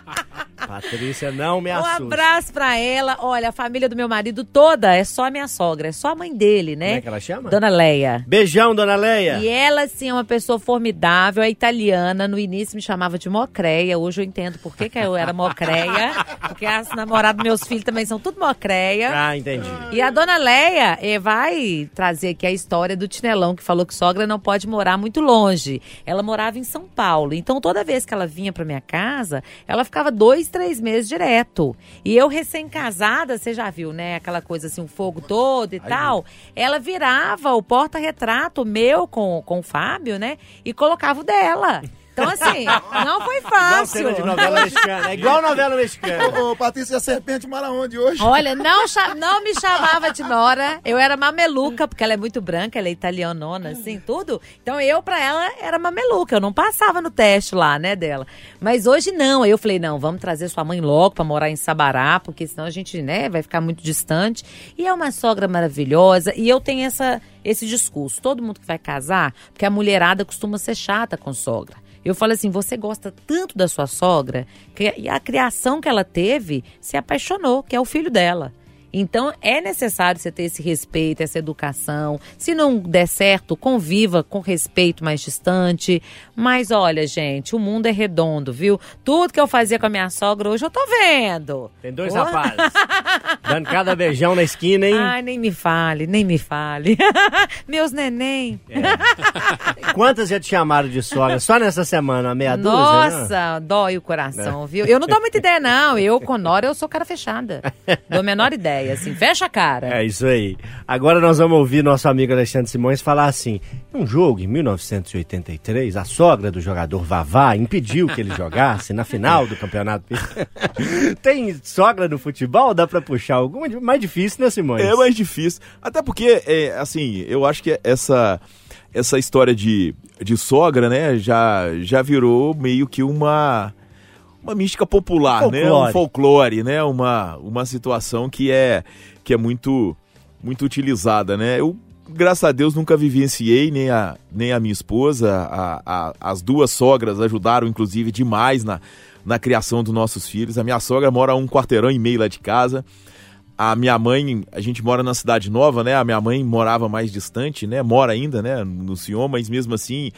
B: Patrícia, não me
F: Um
B: assusta.
F: abraço pra ela. Olha, a família do meu marido toda é só a minha sogra, é só a mãe dele, né?
B: Como é que ela chama?
F: Dona Leia.
B: Beijão, dona Leia.
F: E ela, assim, é uma pessoa formidável, é italiana. No início me chamava de Mocreia. Hoje eu entendo por que, que eu era Mocreia. porque as namoradas dos meus filhos também são tudo Mocreia.
B: Ah, entendi.
F: E a dona Leia eh, vai trazer aqui a história do Tinelão, que falou que sogra não pode morar muito longe. Ela morava em São Paulo. Então, toda vez que ela vinha pra minha casa, ela ficava dois, três meses direto. E eu, recém-casada, você já viu, né? Aquela coisa assim, o fogo todo e tal. Ela virava o porta-retrato meu com, com o Fábio, né? E colocava o dela. Então, assim, não foi
B: Igual
F: fácil.
B: cena de novela mexicana. É igual novela mexicana.
C: Ô, ô, Patrícia, a serpente mora onde hoje?
F: Olha, não, não me chamava de Nora. Eu era mameluca, porque ela é muito branca, ela é italianona, assim, tudo. Então eu, pra ela, era mameluca. Eu não passava no teste lá, né, dela. Mas hoje não. Aí eu falei, não, vamos trazer sua mãe logo pra morar em Sabará, porque senão a gente, né, vai ficar muito distante. E é uma sogra maravilhosa. E eu tenho essa, esse discurso. Todo mundo que vai casar, porque a mulherada costuma ser chata com sogra. Eu falo assim, você gosta tanto da sua sogra que a criação que ela teve se apaixonou, que é o filho dela. Então é necessário você ter esse respeito, essa educação. Se não der certo, conviva com respeito mais distante. Mas olha, gente, o mundo é redondo, viu? Tudo que eu fazia com a minha sogra hoje eu tô vendo.
B: Tem dois
F: Ô.
B: rapazes. Dando cada beijão na esquina, hein?
F: Ai, nem me fale, nem me fale. Meus neném.
B: Quantas já te chamaram de sogra? Só nessa semana, meia dúzia? né?
F: Nossa, dói o coração, viu? Eu não dou muita ideia, não. Eu, com Nora, eu sou cara fechada. Dou a menor ideia, assim. Fecha a cara.
B: É isso aí. Agora nós vamos ouvir nosso amigo Alexandre Simões falar assim: um jogo em 1983, a sogra do jogador Vavá impediu que ele jogasse na final do campeonato. Tem sogra no futebol? Dá pra puxar alguma? Mais difícil, né, Simões?
D: É mais difícil. Até porque, é, assim, eu acho que essa, essa história de, de sogra, né, já, já virou meio que uma, uma mística popular, né?
B: Folclore.
D: Um folclore, né? Uma, uma situação que é, que é muito, muito utilizada, né? Eu, graças a Deus, nunca vivenciei, nem a, nem a minha esposa. A, a- as duas sogras ajudaram, inclusive, demais na, na criação dos nossos filhos. A minha sogra mora um quarteirão e meio lá de casa. A minha mãe, a gente mora na cidade nova, né? A minha mãe morava mais distante, né? Mora ainda, né? No Sion, mas mesmo assim,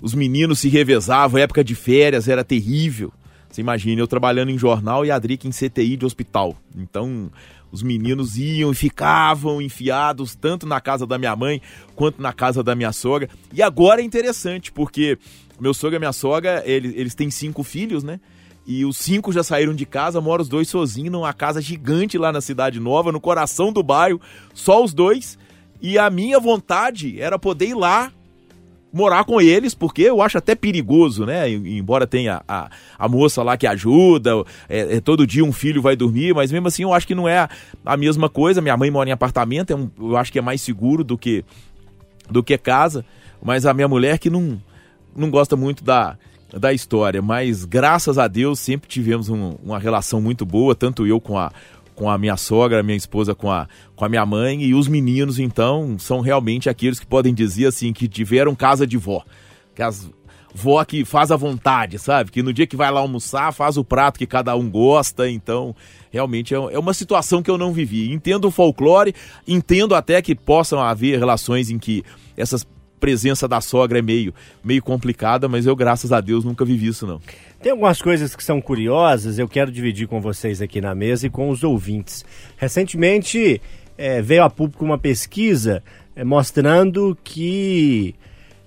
D: os meninos se revezavam, época de férias era terrível. Você imagina, eu trabalhando em jornal e a Drica em CTI de hospital. Então, os meninos iam e ficavam enfiados tanto na casa da minha mãe quanto na casa da minha sogra. E agora é interessante, porque meu sogro e minha sogra, eles, eles têm cinco filhos, né? E os cinco já saíram de casa, moram os dois sozinhos numa casa gigante lá na Cidade Nova, no coração do bairro, só os dois. E a minha vontade era poder ir lá morar com eles, porque eu acho até perigoso, né? Embora tenha a, a moça lá que ajuda, é, é, todo dia um filho vai dormir, mas mesmo assim eu acho que não é a, a mesma coisa. Minha mãe mora em apartamento, é um- eu acho que é mais seguro do que, do que casa, mas a minha mulher que não, não gosta muito da, da história, mas graças a Deus sempre tivemos um- uma relação muito boa, tanto eu com a, com a minha sogra, minha esposa com a, com a minha mãe, e os meninos, então, são realmente aqueles que podem dizer assim, que tiveram casa de vó. Que as vó que faz à vontade, sabe? Que no dia que vai lá almoçar, faz o prato que cada um gosta, então realmente é é uma situação que eu não vivi. Entendo o folclore, entendo até que possam haver relações em que essa presença da sogra é meio, meio complicada, mas eu, graças a Deus, nunca vivi isso, não.
B: Tem algumas coisas que são curiosas, eu quero dividir com vocês aqui na mesa e com os ouvintes. Recentemente eh, veio a público uma pesquisa eh, mostrando que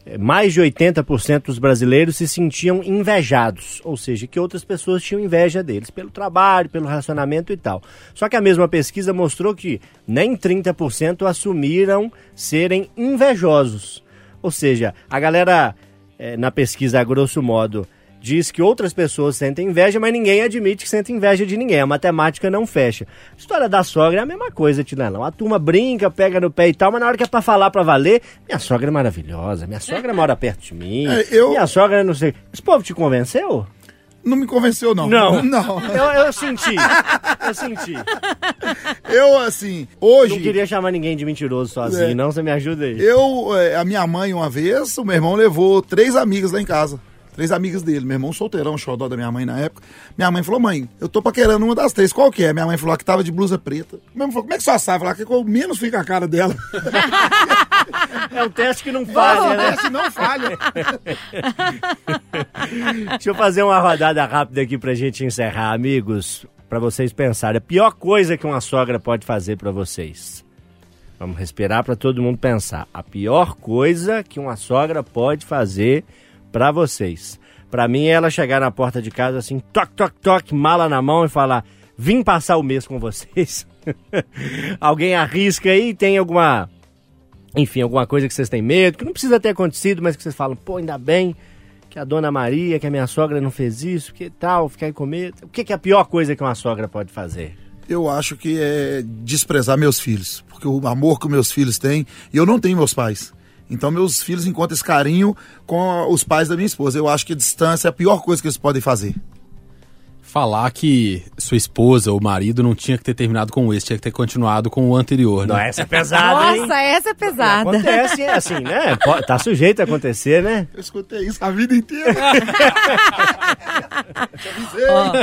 B: eh, mais de 80% dos brasileiros se sentiam invejados, ou seja, que outras pessoas tinham inveja deles, pelo trabalho, pelo relacionamento e tal. Só que a mesma pesquisa mostrou que nem 30% assumiram serem invejosos. Ou seja, a galera eh, na pesquisa, a grosso modo, diz que outras pessoas sentem inveja, mas ninguém admite que sente inveja de ninguém. A matemática não fecha. A história da sogra é a mesma coisa, Tinelão. A turma brinca, pega no pé e tal, mas na hora que é pra falar pra valer, minha sogra é maravilhosa, minha sogra mora perto de mim,
C: É, eu-
B: minha sogra não sei. Esse povo te convenceu?
C: Não me convenceu, não.
B: Não.
C: Não.
B: Eu, eu senti. Eu senti.
C: Eu, assim, hoje.
B: Não queria chamar ninguém de mentiroso sozinho,
C: É.
B: não. Você me ajuda aí.
C: Eu, é, a minha mãe, uma vez, o meu irmão levou três amigas lá em casa. Três amigas dele. Meu irmão solteirão, xodó da minha mãe na época. Minha mãe falou, mãe, eu tô paquerando uma das três. Qual que é? Minha mãe falou que tava de blusa preta. Meu irmão falou, como é que só sabe? Falar que eu menos fica a cara dela.
B: É um teste que não falha, né?
C: Se não falha.
B: Deixa eu fazer uma rodada rápida aqui pra gente encerrar, amigos. Pra vocês pensarem. A pior coisa que uma sogra pode fazer pra vocês. Vamos respirar pra todo mundo pensar. A pior coisa que uma sogra pode fazer pra vocês. Pra mim é ela chegar na porta de casa assim, toque, toque, toque, mala na mão e falar: "Vim passar o mês com vocês". Alguém arrisca aí, tem alguma enfim, alguma coisa que vocês têm medo, que não precisa ter acontecido, mas que vocês falam, pô, ainda bem que a dona Maria, que a minha sogra não fez isso, que tal, ficar com medo. O que é a pior coisa que uma sogra pode fazer?
C: Eu acho que é desprezar meus filhos, porque o amor que meus filhos têm, e eu não tenho meus pais. Então meus filhos encontram esse carinho com os pais da minha esposa. Eu acho que a distância é a pior coisa que eles podem fazer.
E: Falar que sua esposa ou marido não tinha que ter terminado com esse, tinha que ter continuado com o anterior, né?
B: Não, essa é pesada, hein?
F: Nossa, essa é pesada.
B: Acontece, é assim, né? Tá sujeito a acontecer, né?
C: Eu escutei isso a vida inteira. Te avisei.
F: Ó,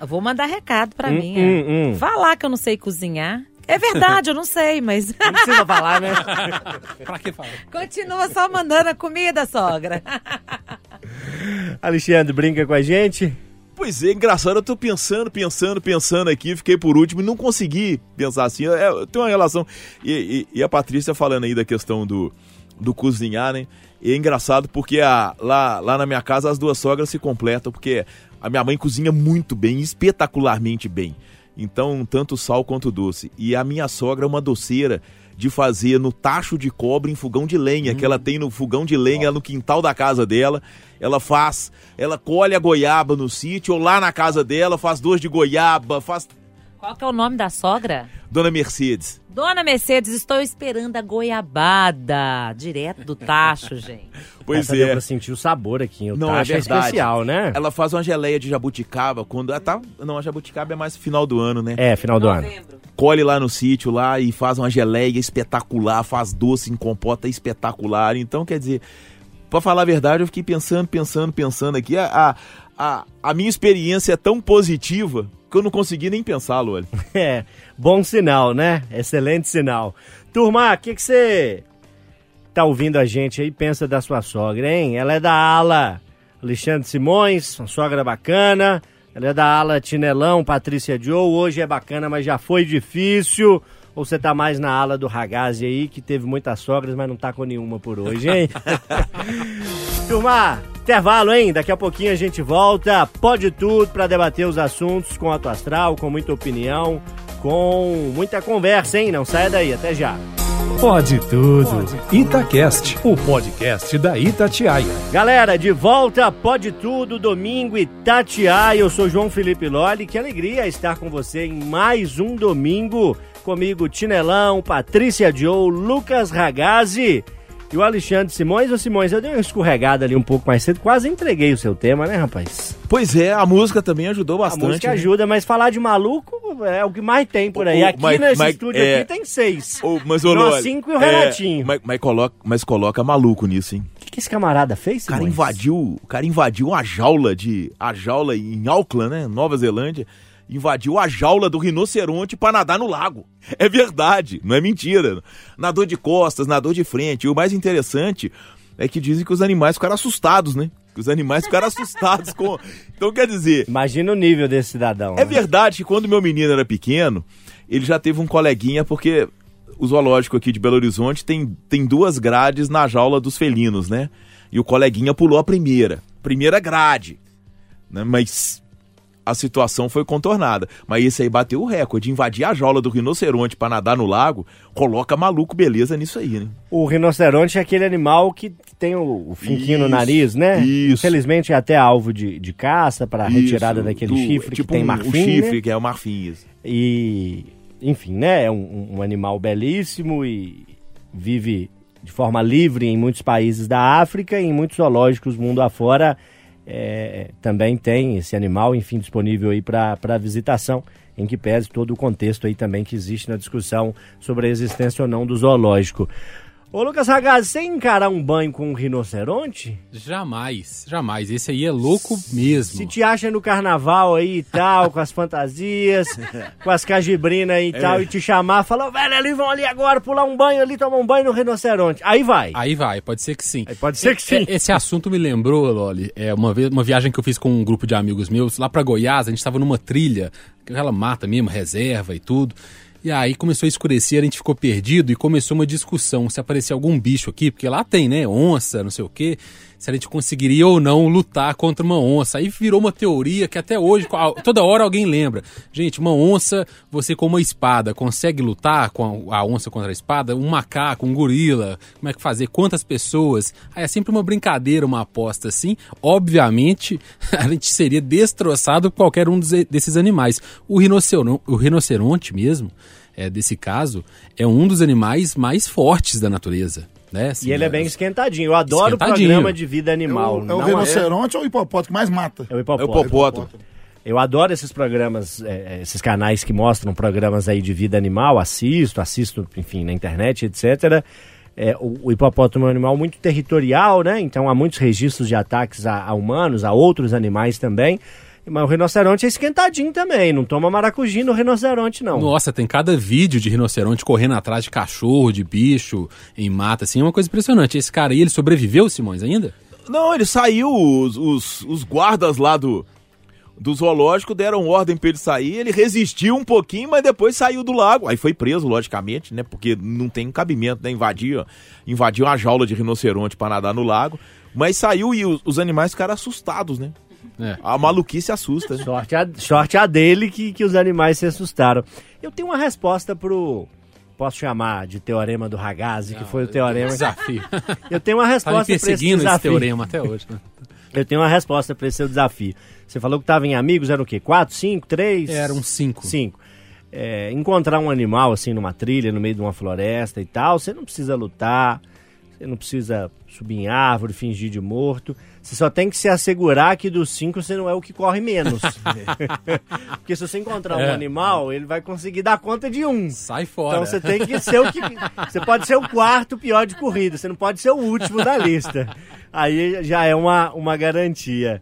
F: eu vou mandar recado pra mim. é.
B: hum, hum.
F: Falar que eu não sei cozinhar. É verdade, eu não sei, mas
B: Não precisa falar, né?
E: Pra que falar?
F: continua só mandando a comida, sogra.
B: Alexandre, brinca com a gente.
D: Pois é, engraçado, eu tô pensando, pensando, pensando aqui, fiquei por último e não consegui pensar assim. É, tem uma relação. E, e- e a Patrícia falando aí da questão do, do cozinhar, né? E é engraçado porque a, lá, lá na minha casa as duas sogras se completam, porque a minha mãe cozinha muito bem, espetacularmente bem. Então, tanto sal quanto doce. E a minha sogra é uma doceira de fazer no tacho de cobre em fogão de lenha, que ela tem no fogão de lenha no quintal da casa dela. Ela faz, ela colhe a goiaba no sítio, ou lá na casa dela, faz doce de goiaba, faz.
F: Qual que é o nome da sogra?
D: Dona Mercedes.
F: Dona Mercedes, estou esperando a goiabada. Direto do tacho, gente.
D: Pois
B: Essa deu
D: é.
B: pra sentir o sabor aqui. O
D: Não,
B: tacho
D: é verdade.
B: especial, né?
D: Ela faz uma geleia de jabuticaba quando. Ah, tá, não, a jabuticaba é mais final do ano, né?
B: É, final do ano.
D: colhe lá no sítio lá e faz uma geleia espetacular, faz doce em compota espetacular. Então, quer dizer, pra falar a verdade, eu fiquei pensando, pensando, pensando aqui. A, a, a minha experiência é tão positiva que eu não consegui nem pensar, Loli.
B: É, bom sinal, né? Excelente sinal. Turma, o que você tá ouvindo a gente aí e pensa da sua sogra, hein? Ela é da ala Alexandre Simões, uma sogra bacana. Ela é da ala Tinelão, Patrícia Joe. Hoje é bacana, mas já foi difícil. Ou você tá mais na ala do Ragazzi aí, que teve muitas sogras, mas não tá com nenhuma por hoje, hein? Turma, intervalo, hein? Daqui a pouquinho a gente volta. Pode tudo para debater os assuntos com Alto Astral, com muita opinião, com muita conversa, hein? Não saia daí, até já.
A: Pode tudo. Itacast, o podcast da Itatiaia.
B: Galera, de volta, pode tudo, domingo Itatiaia. Eu sou João Felipe Loli. Que alegria estar com você em mais um domingo. Comigo, Tinelão, Patrícia Joe, Lucas Ragazzi e o Alexandre Simões. Ô Simões, eu dei uma escorregada ali um pouco mais cedo, quase entreguei o seu tema, né, rapaz?
D: Pois é, a música também ajudou
B: A
D: bastante.
B: música
D: né?
B: ajuda, mas falar de maluco é o que mais tem por aí.
D: Ô,
B: aqui
D: mas-
B: nesse
D: mas,
B: estúdio
D: é,
B: aqui tem seis.
D: Ô, mas, ô,
B: Nós
D: Loli,
B: cinco e o
D: é,
B: Renatinho.
D: mas, mas coloca, mas coloca maluco nisso, hein?
B: O que, que esse camarada fez,
D: O cara
B: Simões?
D: invadiu, o cara invadiu a jaula de a jaula em Auckland, né, Nova Zelândia, invadiu a jaula do rinoceronte para nadar no lago. É verdade, não é mentira. Nadou de costas, nadou de frente. E o mais interessante é que dizem que os animais ficaram assustados, né? Que os animais ficaram assustados com. Então quer dizer,
B: Imagina o nível desse cidadão.
D: é
B: né?
D: verdade que quando meu menino era pequeno, ele já teve um coleguinha, porque o zoológico aqui de Belo Horizonte tem, tem duas grades na jaula dos felinos, né? E o coleguinha pulou a primeira. Primeira grade. Né? Mas a situação foi contornada. Mas esse aí bateu o recorde. Invadir a jaula do rinoceronte para nadar no lago, coloca maluco beleza nisso aí, né?
B: O rinoceronte é aquele animal que tem o, o finquinho no
D: Isso,
B: nariz, né?
D: isso.
B: Infelizmente é até alvo de, de caça para retirada daquele
D: do-
B: chifre
D: tipo
B: que tem
D: um,
B: marfim,
D: um chifre,
B: né?
D: que é o marfim. Isso.
B: E, enfim, né? É um, um animal belíssimo e vive de forma livre em muitos países da África e em muitos zoológicos mundo afora. É, também tem esse animal, enfim, disponível aí para visitação, em que pese todo o contexto aí também que existe na discussão sobre a existência ou não do zoológico. Ô Lucas Ragazzi, você encarar um banho com um rinoceronte?
E: Jamais, jamais. Esse aí é louco mesmo.
B: Se te acha no carnaval aí e tal, com as fantasias, com as cajibrinas aí e tal, e te chamar, falar, "Ô, velho, ali vão ali agora, pular um banho ali, tomar um banho no rinoceronte. Aí vai.
E: Aí vai, pode ser que sim.
B: Aí pode ser que sim.
E: É, Esse assunto me lembrou, Loli, é uma, vez, uma viagem que eu fiz com um grupo de amigos meus, lá pra Goiás, a gente tava numa trilha, aquela mata mesmo, reserva e tudo. E aí começou a escurecer, a gente ficou perdido e começou uma discussão se aparecer algum bicho aqui, porque lá tem, né, onça, não sei o quê. Se a gente conseguiria ou não lutar contra uma onça. Aí virou uma teoria que até hoje, toda hora alguém lembra. Gente, uma onça, você com uma espada, consegue lutar com a onça contra a espada? Um macaco, um gorila, como é que fazer? Quantas pessoas? Aí é sempre uma brincadeira, uma aposta assim. Obviamente, a gente seria destroçado por qualquer um desses animais. O rinoceronte, o rinoceronte mesmo, é, desse caso, é um dos animais mais fortes da natureza. Né? Assim,
B: e ele é bem esquentadinho. Eu adoro o programa de vida animal.
C: É o, é o rinoceronte é... ou o hipopótamo que mais mata?
B: É o hipopótamo. É o hipopótamo. Eu adoro esses programas, é, esses canais que mostram programas aí de vida animal. Assisto, assisto, enfim, na internet, etc. É, o, o, hipopótamo é um animal muito territorial, né? Então há muitos registros de ataques a, a humanos, a outros animais também. Mas o rinoceronte é esquentadinho também, não toma maracujá no rinoceronte, não.
E: Nossa, tem cada vídeo de rinoceronte correndo atrás de cachorro, de bicho, em mata, assim, é uma coisa impressionante. Esse cara aí, ele sobreviveu, Simões, ainda?
D: Não, ele saiu, os, os, os guardas lá do, do zoológico deram ordem para ele sair, ele resistiu um pouquinho, mas depois saiu do lago. Aí foi preso, logicamente, né? Porque não tem cabimento, né? Invadir, invadir uma jaula de rinoceronte para nadar no lago. Mas saiu e os, os animais ficaram assustados, né? É. A maluquice assusta. Né?
B: Sorte, a, sorte a dele que, que os animais se assustaram. Eu tenho uma resposta pro. Posso chamar de teorema do Ragazzi, que foi o teorema.
E: Desafio.
B: Eu tenho uma resposta
E: para esse desafio. esse teorema até hoje. Né?
B: Eu tenho uma resposta para esse seu desafio. Você falou que estava em amigos, eram o quê? Quatro, cinco, três?
E: Eram cinco.
B: Cinco. É, encontrar um animal assim numa trilha, no meio de uma floresta e tal, você não precisa lutar, você não precisa subir em árvore, fingir de morto. Você só tem que se assegurar que dos cinco você não é o que corre menos. Porque se você encontrar um é. animal, ele vai conseguir dar conta de um.
E: Sai fora.
B: Então você tem que ser o que. Você pode ser o quarto pior de corrida, você não pode ser o último da lista. Aí já é uma, uma garantia.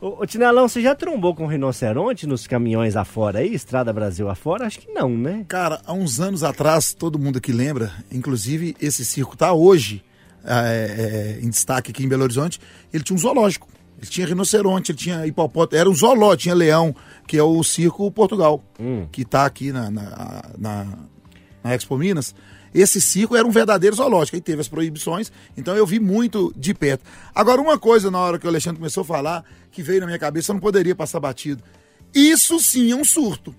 B: Ô, ô Tinelão, você já trombou com rinoceronte nos caminhões afora aí, Estrada Brasil afora? Acho que não, né?
C: Cara, há uns anos atrás, todo mundo aqui lembra, inclusive esse circo tá hoje é, é, em destaque aqui em Belo Horizonte, ele tinha um zoológico. Ele tinha rinoceronte, ele tinha hipopótamo, era um zoológico, tinha leão, que é o Circo Portugal, hum. que está aqui na, na, na, na Expo Minas. Esse circo era um verdadeiro zoológico, aí teve as proibições, então eu vi muito de perto. Agora, uma coisa na hora que o Alexandre começou a falar, que veio na minha cabeça, eu não poderia passar batido. Isso sim é um surto.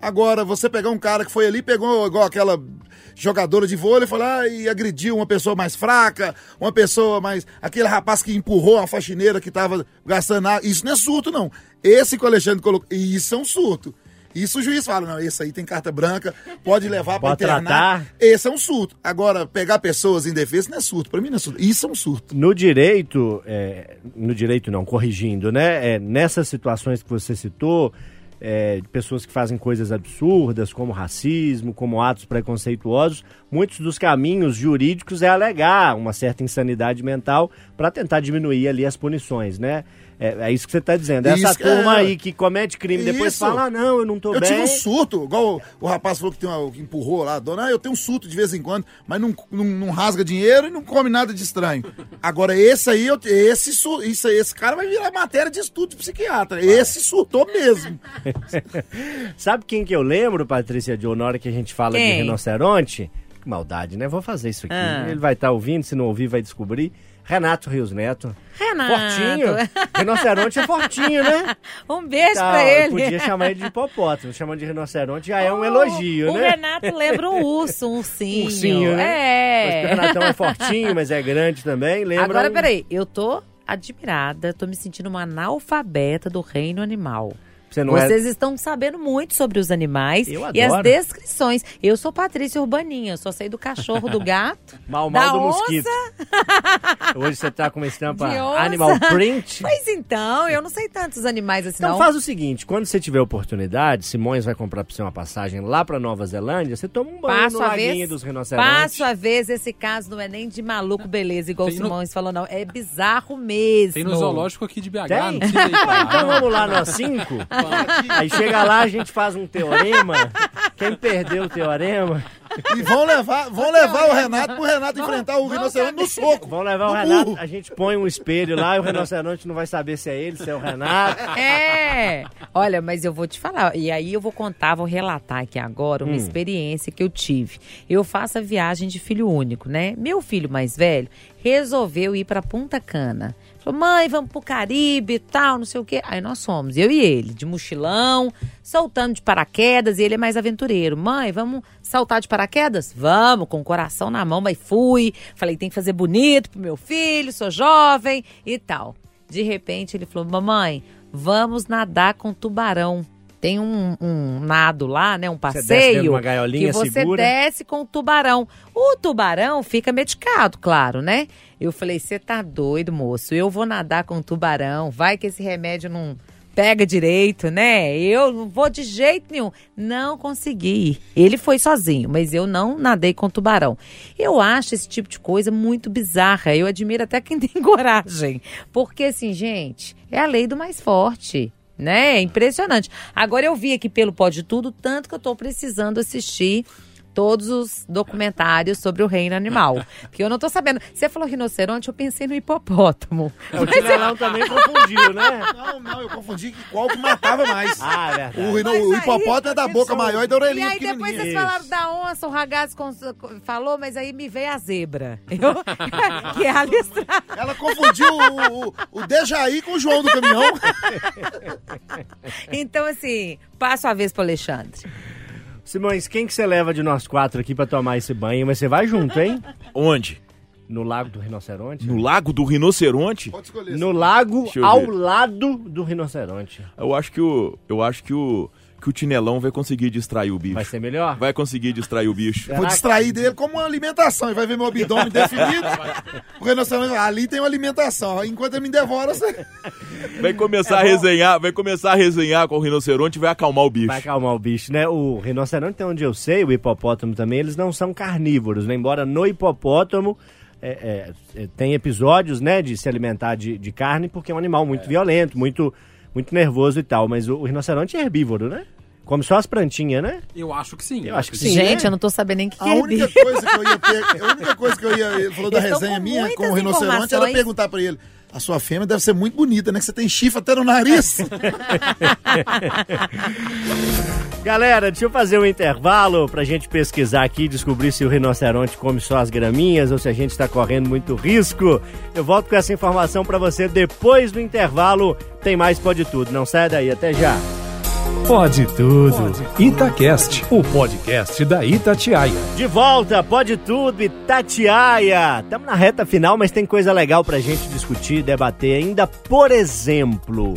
C: Agora, você pegar um cara que foi ali, pegou igual aquela jogadora de vôlei, foi lá e agrediu uma pessoa mais fraca, uma pessoa mais. aquele rapaz que empurrou a faxineira que estava gastando água. Isso não é surto, não. Esse que o Alexandre colocou. Isso é um surto. Isso o juiz fala, não, esse aí tem carta branca, pode levar para internar. Tratar. Esse é um surto. Agora, pegar pessoas em defesa não é surto. Para mim não é surto. Isso é um surto.
B: No direito, é, no direito não, corrigindo, né? É, nessas situações que você citou, é, pessoas que fazem coisas absurdas, como racismo, como atos preconceituosos, muitos dos caminhos jurídicos é alegar uma certa insanidade mental para tentar diminuir ali as punições, né? É, é isso que você está dizendo. Essa isso, turma é... aí que comete crime isso. depois fala, ah, não, eu não tô
C: eu
B: bem.
C: Eu tive um surto, igual o, o, rapaz falou que, tem uma, que empurrou lá, dona, ah, eu tenho um surto de vez em quando, mas não, não, não rasga dinheiro e não come nada de estranho. Agora, esse aí, eu, esse, isso, esse cara vai virar matéria de estudo de psiquiatra. Esse surtou mesmo.
B: Sabe quem que eu lembro, Patrícia Joe, na hora que a gente fala quem? de rinoceronte? Que maldade, né? Vou fazer isso aqui. Ah. Ele vai estar tá ouvindo, se não ouvir, vai descobrir. Renato Rios Neto.
F: Renato.
B: Fortinho. Rinoceronte é fortinho, né?
F: Um beijo tá, pra ele.
B: Podia chamar ele de hipopótamo. Chamando de rinoceronte já é um elogio,
F: o
B: né?
F: O Renato lembra um urso, um ursinho.
B: Um ursinho,
F: né?
B: É. Mas o Renatão é fortinho, mas é grande também. Lembra
F: Agora,
B: um...
F: peraí. Eu tô admirada, tô me sentindo uma analfabeta do reino animal. Você não é Vocês é... estão sabendo muito sobre os animais e as descrições. Eu sou Patrícia Urbaninha, só sei do cachorro, do gato,
B: mal, mal
F: da
B: do
F: onça.
B: mosquito. Hoje você tá com uma estampa animal print.
F: Pois então, eu não sei tantos animais assim
B: então
F: não.
B: faz o seguinte, quando você tiver oportunidade, Simões vai comprar pra você uma passagem lá pra Nova Zelândia, você toma um banho
F: passo
B: no laguinho
F: vez,
B: dos rinocerontes.
F: Passo a vez, esse caso não é nem de maluco beleza, igual Tem o Simões no... falou não, é bizarro mesmo.
E: Tem no zoológico aqui de BH,
B: Tem?
E: não precisa ir pra
B: Então vamos lá nós cinco. Aí chega lá, a gente faz um teorema. Quem perdeu o teorema
C: E vão levar, vão levar o Renato pro Renato enfrentar o rinoceronte no soco.
B: Vamos levar o Renato,
C: burro.
B: a gente põe um espelho lá e o rinoceronte não vai saber se é ele, se é o Renato.
F: É. Olha, mas eu vou te falar. E aí eu vou contar, vou relatar aqui agora uma experiência que eu tive. Eu faço a viagem de filho único, né? Meu filho mais velho resolveu ir pra Punta Cana. Falou, mãe, vamos pro Caribe e tal, não sei o quê. Aí nós fomos, eu e ele, de mochilão, saltando de paraquedas, e ele é mais aventureiro. Mãe, vamos saltar de paraquedas? Vamos, com o coração na mão, mas fui. Falei, tem que fazer bonito pro meu filho, sou jovem e tal. De repente ele falou, mamãe, vamos nadar com tubarão. Tem um, um nado lá, né? Um
B: desce
F: passeio.
B: de uma gaiolinha,
F: que você
B: segura.
F: desce com o tubarão. O tubarão fica medicado, claro, né? Eu falei, você tá doido, moço? Eu vou nadar com tubarão. Vai que esse remédio não pega direito, né? Eu não vou de jeito nenhum. Não consegui. Ele foi sozinho, mas eu não nadei com tubarão. Eu acho esse tipo de coisa muito bizarra. Eu admiro até quem tem coragem. Porque, assim, gente, é a lei do mais forte. Né? É impressionante. Agora eu vi aqui pelo Pode Tudo, tanto que eu tô precisando assistir todos os documentários sobre o reino animal. Porque eu não tô sabendo. Você falou rinoceronte, eu pensei no hipopótamo.
B: É, O Tinelão também confundiu, né?
C: Não, não, eu confundi que qual que matava mais.
B: Ah, é verdade.
C: O, rino- o hipopótamo é da boca maior e da
F: E
C: orelhinha
F: aí depois vocês
B: Isso.
F: falaram da onça, o ragazzo cons- falou, mas aí me veio a zebra. Eu, que é a listra.
C: Ela confundiu o, o, o Dejaí com o João do caminhão.
F: Então, assim, passo a vez pro Alexandre.
B: Simões, quem que você leva de nós quatro aqui pra tomar esse banho? Mas você vai junto, hein?
D: Onde?
B: No Lago do Rinoceronte?
D: No Lago do Rinoceronte?
C: Pode escolher.
B: No lago ao lado do rinoceronte.
D: Eu acho que o. Eu acho que o. Que o Tinelão vai conseguir distrair o bicho.
B: Vai ser melhor?
D: Vai conseguir distrair o bicho.
C: Vou distrair dele como uma alimentação. Ele vai ver meu abdômen definido. O rinoceronte, ali tem uma alimentação. Enquanto ele me devora, você...
D: Vai começar
B: É
D: a resenhar, vai começar a resenhar com o rinoceronte e vai acalmar o bicho.
B: Vai acalmar o bicho, né? O rinoceronte, até onde eu sei, o hipopótamo também, eles não são carnívoros, né? Embora no hipopótamo é, é, é, tem episódios, né, de se alimentar de, de carne, porque é um animal muito violento, muito, muito nervoso e tal. Mas o, o rinoceronte é herbívoro, né? Come só as plantinhas, né?
E: Eu acho que sim.
B: Eu acho que sim.
F: Gente,
B: né?
F: eu não tô sabendo nem o que, que
C: A
F: é
C: única
F: herbívoro.
C: coisa que eu ia ter, a única coisa que eu ia, ele falou da resenha
F: com
C: minha com o rinoceronte, era perguntar pra ele, a sua fêmea deve ser muito bonita, né? Que você tem chifre até no nariz.
B: Galera, deixa eu fazer um intervalo pra gente pesquisar aqui e descobrir se o rinoceronte come só as graminhas ou se a gente está correndo muito risco. Eu volto com essa informação pra você depois do intervalo. Tem mais Pode Tudo. Não sai daí, até já.
A: Pode tudo. Itacast, o podcast da Itatiaia.
B: De volta, Pode Tudo e Tatiaia. Estamos na reta final, mas tem coisa legal pra gente discutir, debater ainda. Por exemplo,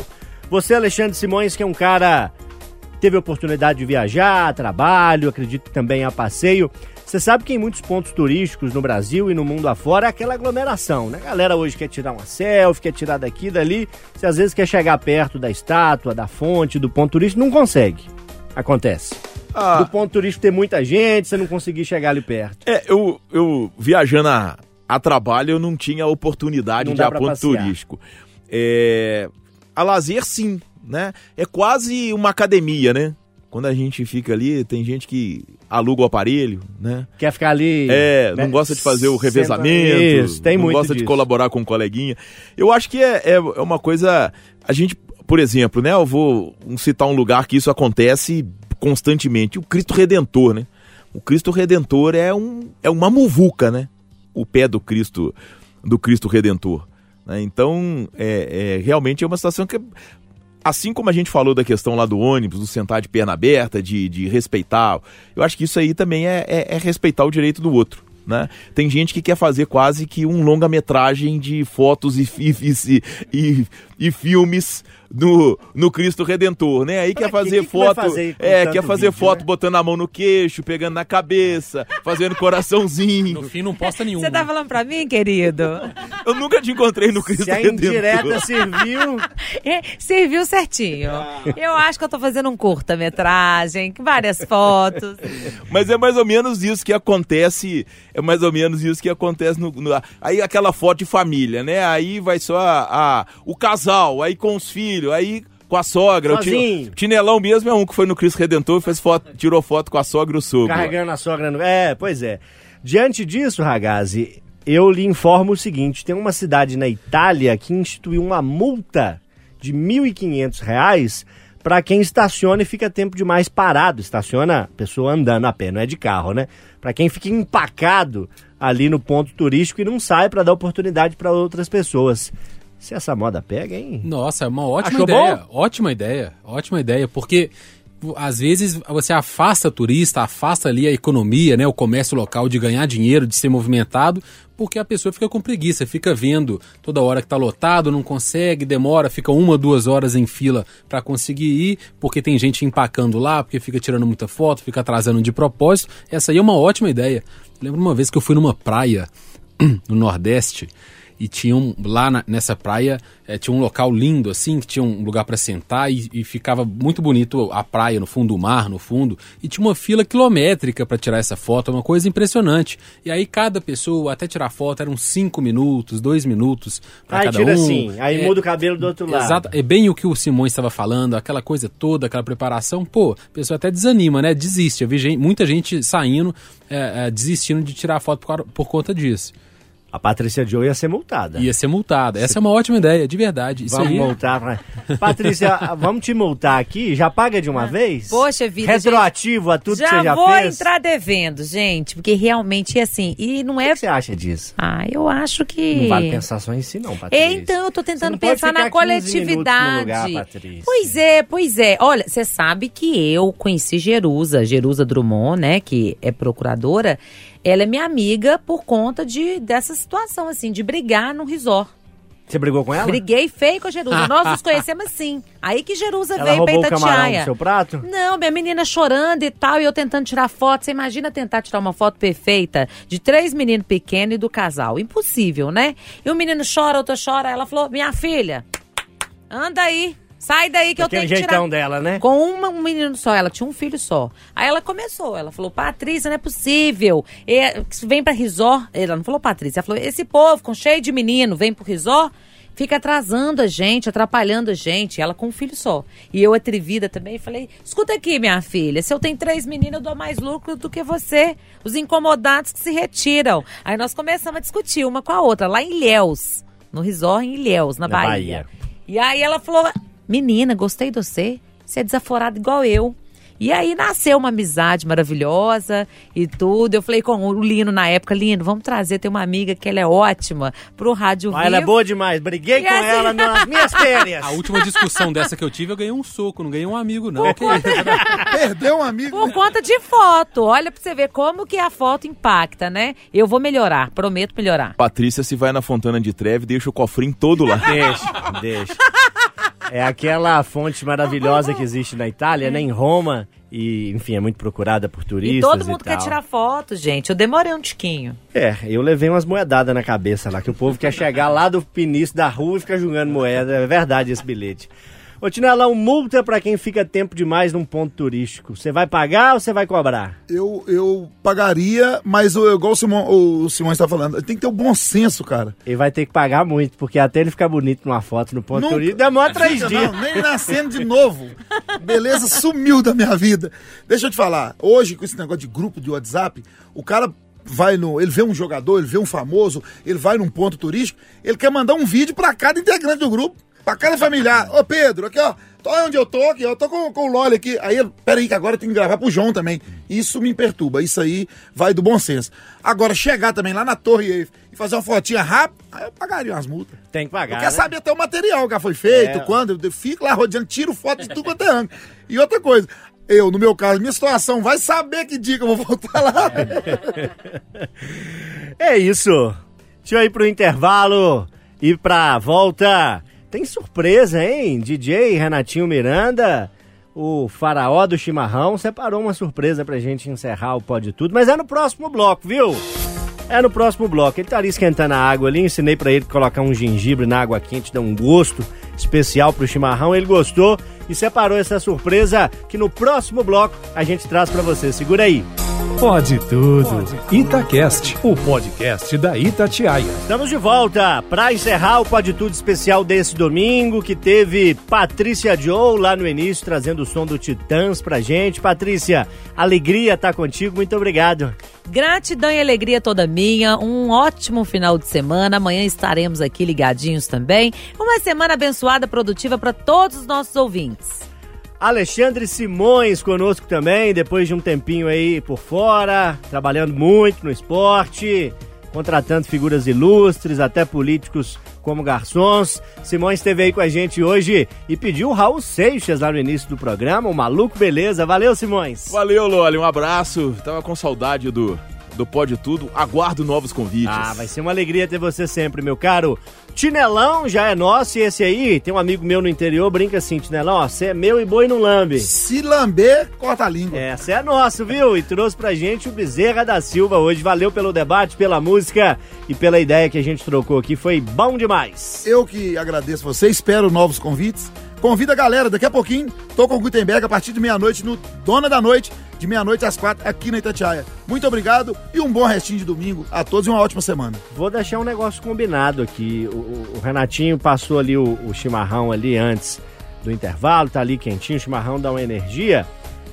B: você, Alexandre Simões, que é um cara teve oportunidade de viajar, a trabalho, acredito que também a passeio. Você sabe que em muitos pontos turísticos no Brasil e no mundo afora é aquela aglomeração, né? A galera hoje quer tirar uma selfie, quer tirar daqui, dali. Você às vezes quer chegar perto da estátua, da fonte, do ponto turístico, não consegue. Acontece.
D: Ah.
B: Do ponto turístico ter muita gente, você não conseguir chegar ali perto.
D: É, eu, eu viajando a, a trabalho, eu não tinha oportunidade
B: Não
D: de ir a ponto
B: passear.
D: turístico. É, a lazer, sim, né? É quase uma academia, né? Quando a gente fica ali, tem gente que aluga o aparelho, né?
B: Quer ficar ali.
D: É,
B: né,
D: não gosta de fazer o revezamento,
B: Isso, tem
D: não
B: muito
D: gosta de
B: disso.
D: colaborar com um coleguinha. Eu acho que é, é, é uma coisa. A gente, por exemplo, né? Eu vou citar um lugar que isso acontece constantemente: o Cristo Redentor, né? O Cristo Redentor é, um, é uma muvuca, né? O pé do Cristo, do Cristo Redentor. né? Então, é, é, realmente é uma situação que assim como a gente falou da questão lá do ônibus, do sentar de perna aberta, de, de respeitar, eu acho que isso aí também é, é- é respeitar o direito do outro. Né? Tem gente que quer fazer quase que um longa-metragem de fotos e, e, e, e filmes no, no Cristo Redentor, né? Aí
B: Pra
D: quer fazer
B: Que que
D: foto,
B: fazer com
D: é, quer fazer
B: vídeo,
D: foto
B: né?
D: botando a mão no queixo, pegando na cabeça, fazendo coraçãozinho.
E: No fim, não posta nenhum.
F: Você tá
E: né?
F: falando pra mim, querido?
D: Eu nunca te encontrei no Cristo
B: Se a
D: Redentor.
B: indireta serviu.
F: É, serviu certinho. Eu acho que eu tô fazendo um curta-metragem, várias fotos.
D: Mas é mais ou menos isso que acontece. É mais ou menos isso que acontece no, no- aí aquela foto de família, né? Aí vai só a, a- o casal, aí com os filhos, aí Com a sogra. O
B: Sozinho.
D: Tine- Tinelão mesmo é um que foi no Cristo Redentor e fez foto, tirou foto com a sogra e o sogro.
B: Carregando a sogra no... É, pois é. Diante disso, Ragazzi, eu lhe informo o seguinte: tem uma cidade na Itália que instituiu uma multa de 1.500 reais para quem estaciona e fica tempo demais parado. Estaciona a pessoa andando a pé, não é de carro, né? Para quem fica empacado ali no ponto turístico e não sai para dar oportunidade para outras pessoas. Se essa moda pega, hein?
E: Nossa, é uma ótima
B: Achou
E: ideia.
B: bom?
E: Ótima ideia. Ótima ideia, porque às vezes você afasta turista, afasta ali a economia, né, o comércio local de ganhar dinheiro, de ser movimentado, porque a pessoa fica com preguiça, fica vendo toda hora que tá lotado, não consegue, demora, fica uma, duas horas em fila para conseguir ir, porque tem gente empacando lá, porque fica tirando muita foto, fica atrasando de propósito. Essa aí é uma ótima ideia. Lembro uma vez que eu fui numa praia no Nordeste e tinha um, lá na- nessa praia eh, tinha um local lindo assim que tinha um lugar para sentar e, e ficava muito bonito a praia no fundo do mar no fundo e tinha uma fila quilométrica para tirar essa foto uma coisa impressionante e aí cada pessoa até tirar foto eram cinco minutos dois minutos para
B: Aí
E: cada
B: tira
E: um
B: assim, aí
E: É,
B: muda o cabelo do outro lado.
E: Exato, é bem o que o Simões estava falando, aquela coisa toda, aquela preparação, pô, a pessoa até desanima, né? Desiste. Eu vi gente- muita gente saindo, é, é, desistindo de tirar foto por, por conta disso.
B: A Patrícia Joe ia ser multada.
E: Ia ser multada. Essa é uma ótima ideia, de verdade. Isso
B: Vamos
E: aí.
B: multar. pra- Patrícia, vamos te multar aqui. Já paga de uma vez?
F: Poxa vida,
B: Retroativo a tudo
F: já
B: que você já
F: vou
B: fez?
F: entrar devendo, gente, porque realmente é assim. E não
B: O
F: é.
B: que você acha disso?
F: Ah, eu acho que.
B: Não vale pensar só em si, não, Patrícia.
F: É, então, eu tô tentando pensar na
B: 15 minutos no
F: coletividade.
B: lugar, Patrícia.
F: pois é, pois é. Olha, você sabe que eu conheci Jerusa, Jerusa Drummond, né, que é procuradora. Ela é minha amiga por conta de dessa situação, assim, de brigar no resort.
B: Você brigou com ela?
F: Briguei feio com a Jerusa. Nós nos conhecemos assim. Aí que Jerusa
B: Ela
F: veio
B: do
F: Itatiaia.
B: seu prato?
F: Não, minha menina chorando e tal, e eu tentando tirar foto. Você imagina tentar tirar uma foto perfeita de três meninos pequenos e do casal. Impossível, né? E o menino chora, outro chora. Ela falou: Minha filha, anda aí. Sai daí que eu tenho que tirar.
B: dela, né?
F: Com uma- um menino só, ela tinha um filho só. Aí ela começou, ela falou, Patrícia, não é possível. É, vem pra resort. Ela não falou Patrícia, ela falou, esse povo com cheio de menino vem pro resort, fica atrasando a gente, atrapalhando a gente. Ela com um filho só. E eu, atrevida também, falei, escuta aqui, minha filha, se eu tenho três meninos, eu dou mais lucro do que você. Os incomodados que se retiram. Aí nós começamos a discutir uma com a outra, lá em Ilhéus. No resort em Ilhéus, na,
B: Na
F: Bahia.
B: Bahia.
F: E aí ela falou: Menina, gostei de você. Você é desaforada igual eu. E aí nasceu uma amizade maravilhosa e tudo. Eu falei com o Lino na época, Lino, vamos trazer, tem uma amiga que ela é ótima pro Rádio
B: Ah,
F: Vivo.
B: ela é boa demais. Briguei
F: E
B: com
F: assim-
B: ela nas minhas férias.
E: A última discussão dessa que eu tive, eu ganhei um soco, não ganhei um amigo, não. Que isso?
C: Perdeu um amigo.
F: Por conta de foto. Olha pra você ver como que a foto impacta, né? Eu vou melhorar, prometo melhorar.
D: Patrícia, se vai na Fontana de Treve, deixa o cofrinho todo lá.
B: Deixa, deixa. É aquela fonte maravilhosa que existe na Itália, né? Em Roma. E, enfim, é muito procurada por turistas.
F: E todo mundo quer
B: tal.
F: tirar foto, gente. Eu demorei um tiquinho.
B: É, eu levei umas moedadas na cabeça lá, que o povo quer chegar lá do pinício da rua e ficar jogando moeda. É verdade esse bilhete. Ô, Tinelão, multa pra quem fica tempo demais num ponto turístico. Você vai pagar ou você vai cobrar?
C: Eu, eu pagaria, mas o- igual o, Simão, o Simão está falando, tem que ter o bom senso, cara.
B: Ele vai ter que pagar muito, porque até ele ficar bonito numa foto no ponto
C: Nunca-
B: turístico, demora três dias.
C: Não, nem nascendo de novo. Beleza, sumiu da minha vida. Deixa eu te falar, hoje com esse negócio de grupo de WhatsApp, o cara vai no, ele vê um jogador, ele vê um famoso, ele vai num ponto turístico, ele quer mandar um vídeo pra cada integrante do grupo, pra cada familiar. Ô Pedro, aqui ó, tô onde eu tô aqui, eu tô com, com o Loli aqui. Aí peraí que agora eu tenho que gravar pro João também. Isso me perturba, isso aí vai do bom senso. Agora, chegar também lá na Torre e fazer uma fotinha rápida, aí eu pagaria umas multas.
B: Tem que pagar.
C: Eu quero
B: né?
C: saber até o material que já foi feito,
B: É.
C: quando, eu fico lá rodeando, tiro foto de tudo quanto é ângulo. E outra coisa, eu, no meu caso, minha situação, vai saber que dia que eu vou voltar lá.
B: É isso. Deixa eu ir pro intervalo e pra volta. Tem surpresa, hein? DJ Renatinho Miranda, o faraó do chimarrão, separou uma surpresa pra gente encerrar o Pode Tudo, mas é no próximo bloco, viu? É no próximo bloco. Ele tá ali esquentando a água ali, ensinei pra ele colocar um gengibre na água quente, dá um gosto especial pro chimarrão. Ele gostou e separou essa surpresa que no próximo bloco a gente traz pra você. Segura aí.
A: Pode tudo. Itacast, o podcast da Itatiaia.
B: Estamos de volta para encerrar o Pode Tudo especial desse domingo, que teve Patrícia Joe lá no início, trazendo o som do Titãs pra gente. Patrícia, alegria estar tá contigo, muito obrigado.
F: Gratidão e alegria toda minha. Um ótimo final de semana. Amanhã estaremos aqui ligadinhos também. Uma semana abençoada, produtiva para todos os nossos ouvintes.
B: Alexandre Simões conosco também, depois de um tempinho aí por fora, trabalhando muito no esporte, contratando figuras ilustres, até políticos como garçons. Simões esteve aí com a gente hoje e pediu o Raul Seixas lá no início do programa, o maluco beleza. Valeu, Simões.
D: Valeu, Loli, um abraço. Tava com saudade do do Pode Tudo. Aguardo novos convites.
B: Ah, vai ser uma alegria ter você sempre, meu caro. Tinelão já é nosso e esse aí, tem um amigo meu no interior, brinca assim, Tinelão, ó, você é meu e boi não lambe.
C: Se lamber, corta a língua.
B: É, você é nosso, viu? E trouxe pra gente o Bezerra da Silva hoje. Valeu pelo debate, pela música e pela ideia que a gente trocou aqui. Foi bom demais.
C: Eu que agradeço você, espero novos convites. Convida a galera, daqui a pouquinho, tô com o Gutenberg a partir de meia-noite no Dona da Noite, de meia-noite às quatro, aqui na Itatiaia. Muito obrigado e um bom restinho de domingo a todos e uma ótima semana.
B: Vou deixar um negócio combinado aqui. O, o Renatinho passou ali o, o chimarrão ali antes do intervalo, tá ali quentinho, o chimarrão dá uma energia.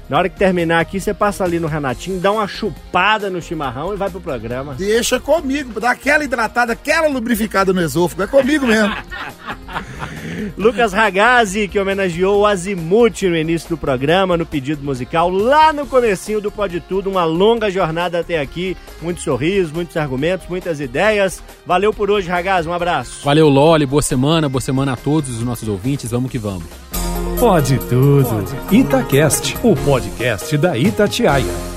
B: Na hora que terminar aqui, você passa ali no Renatinho, dá uma chupada no chimarrão e vai pro programa.
C: Deixa comigo, dá aquela hidratada, aquela lubrificada no esôfago. É comigo mesmo.
B: Lucas Ragazzi, que homenageou o Azimuth no início do programa, no pedido musical, lá no comecinho do Pode Tudo, uma longa jornada até aqui, muitos sorrisos, muitos argumentos, muitas ideias. Valeu por hoje, Ragazzi, um abraço.
E: Valeu, Loli, boa semana, boa semana a todos os nossos ouvintes, vamos que vamos.
A: Pode tudo. Itacast, o podcast da Itatiaia.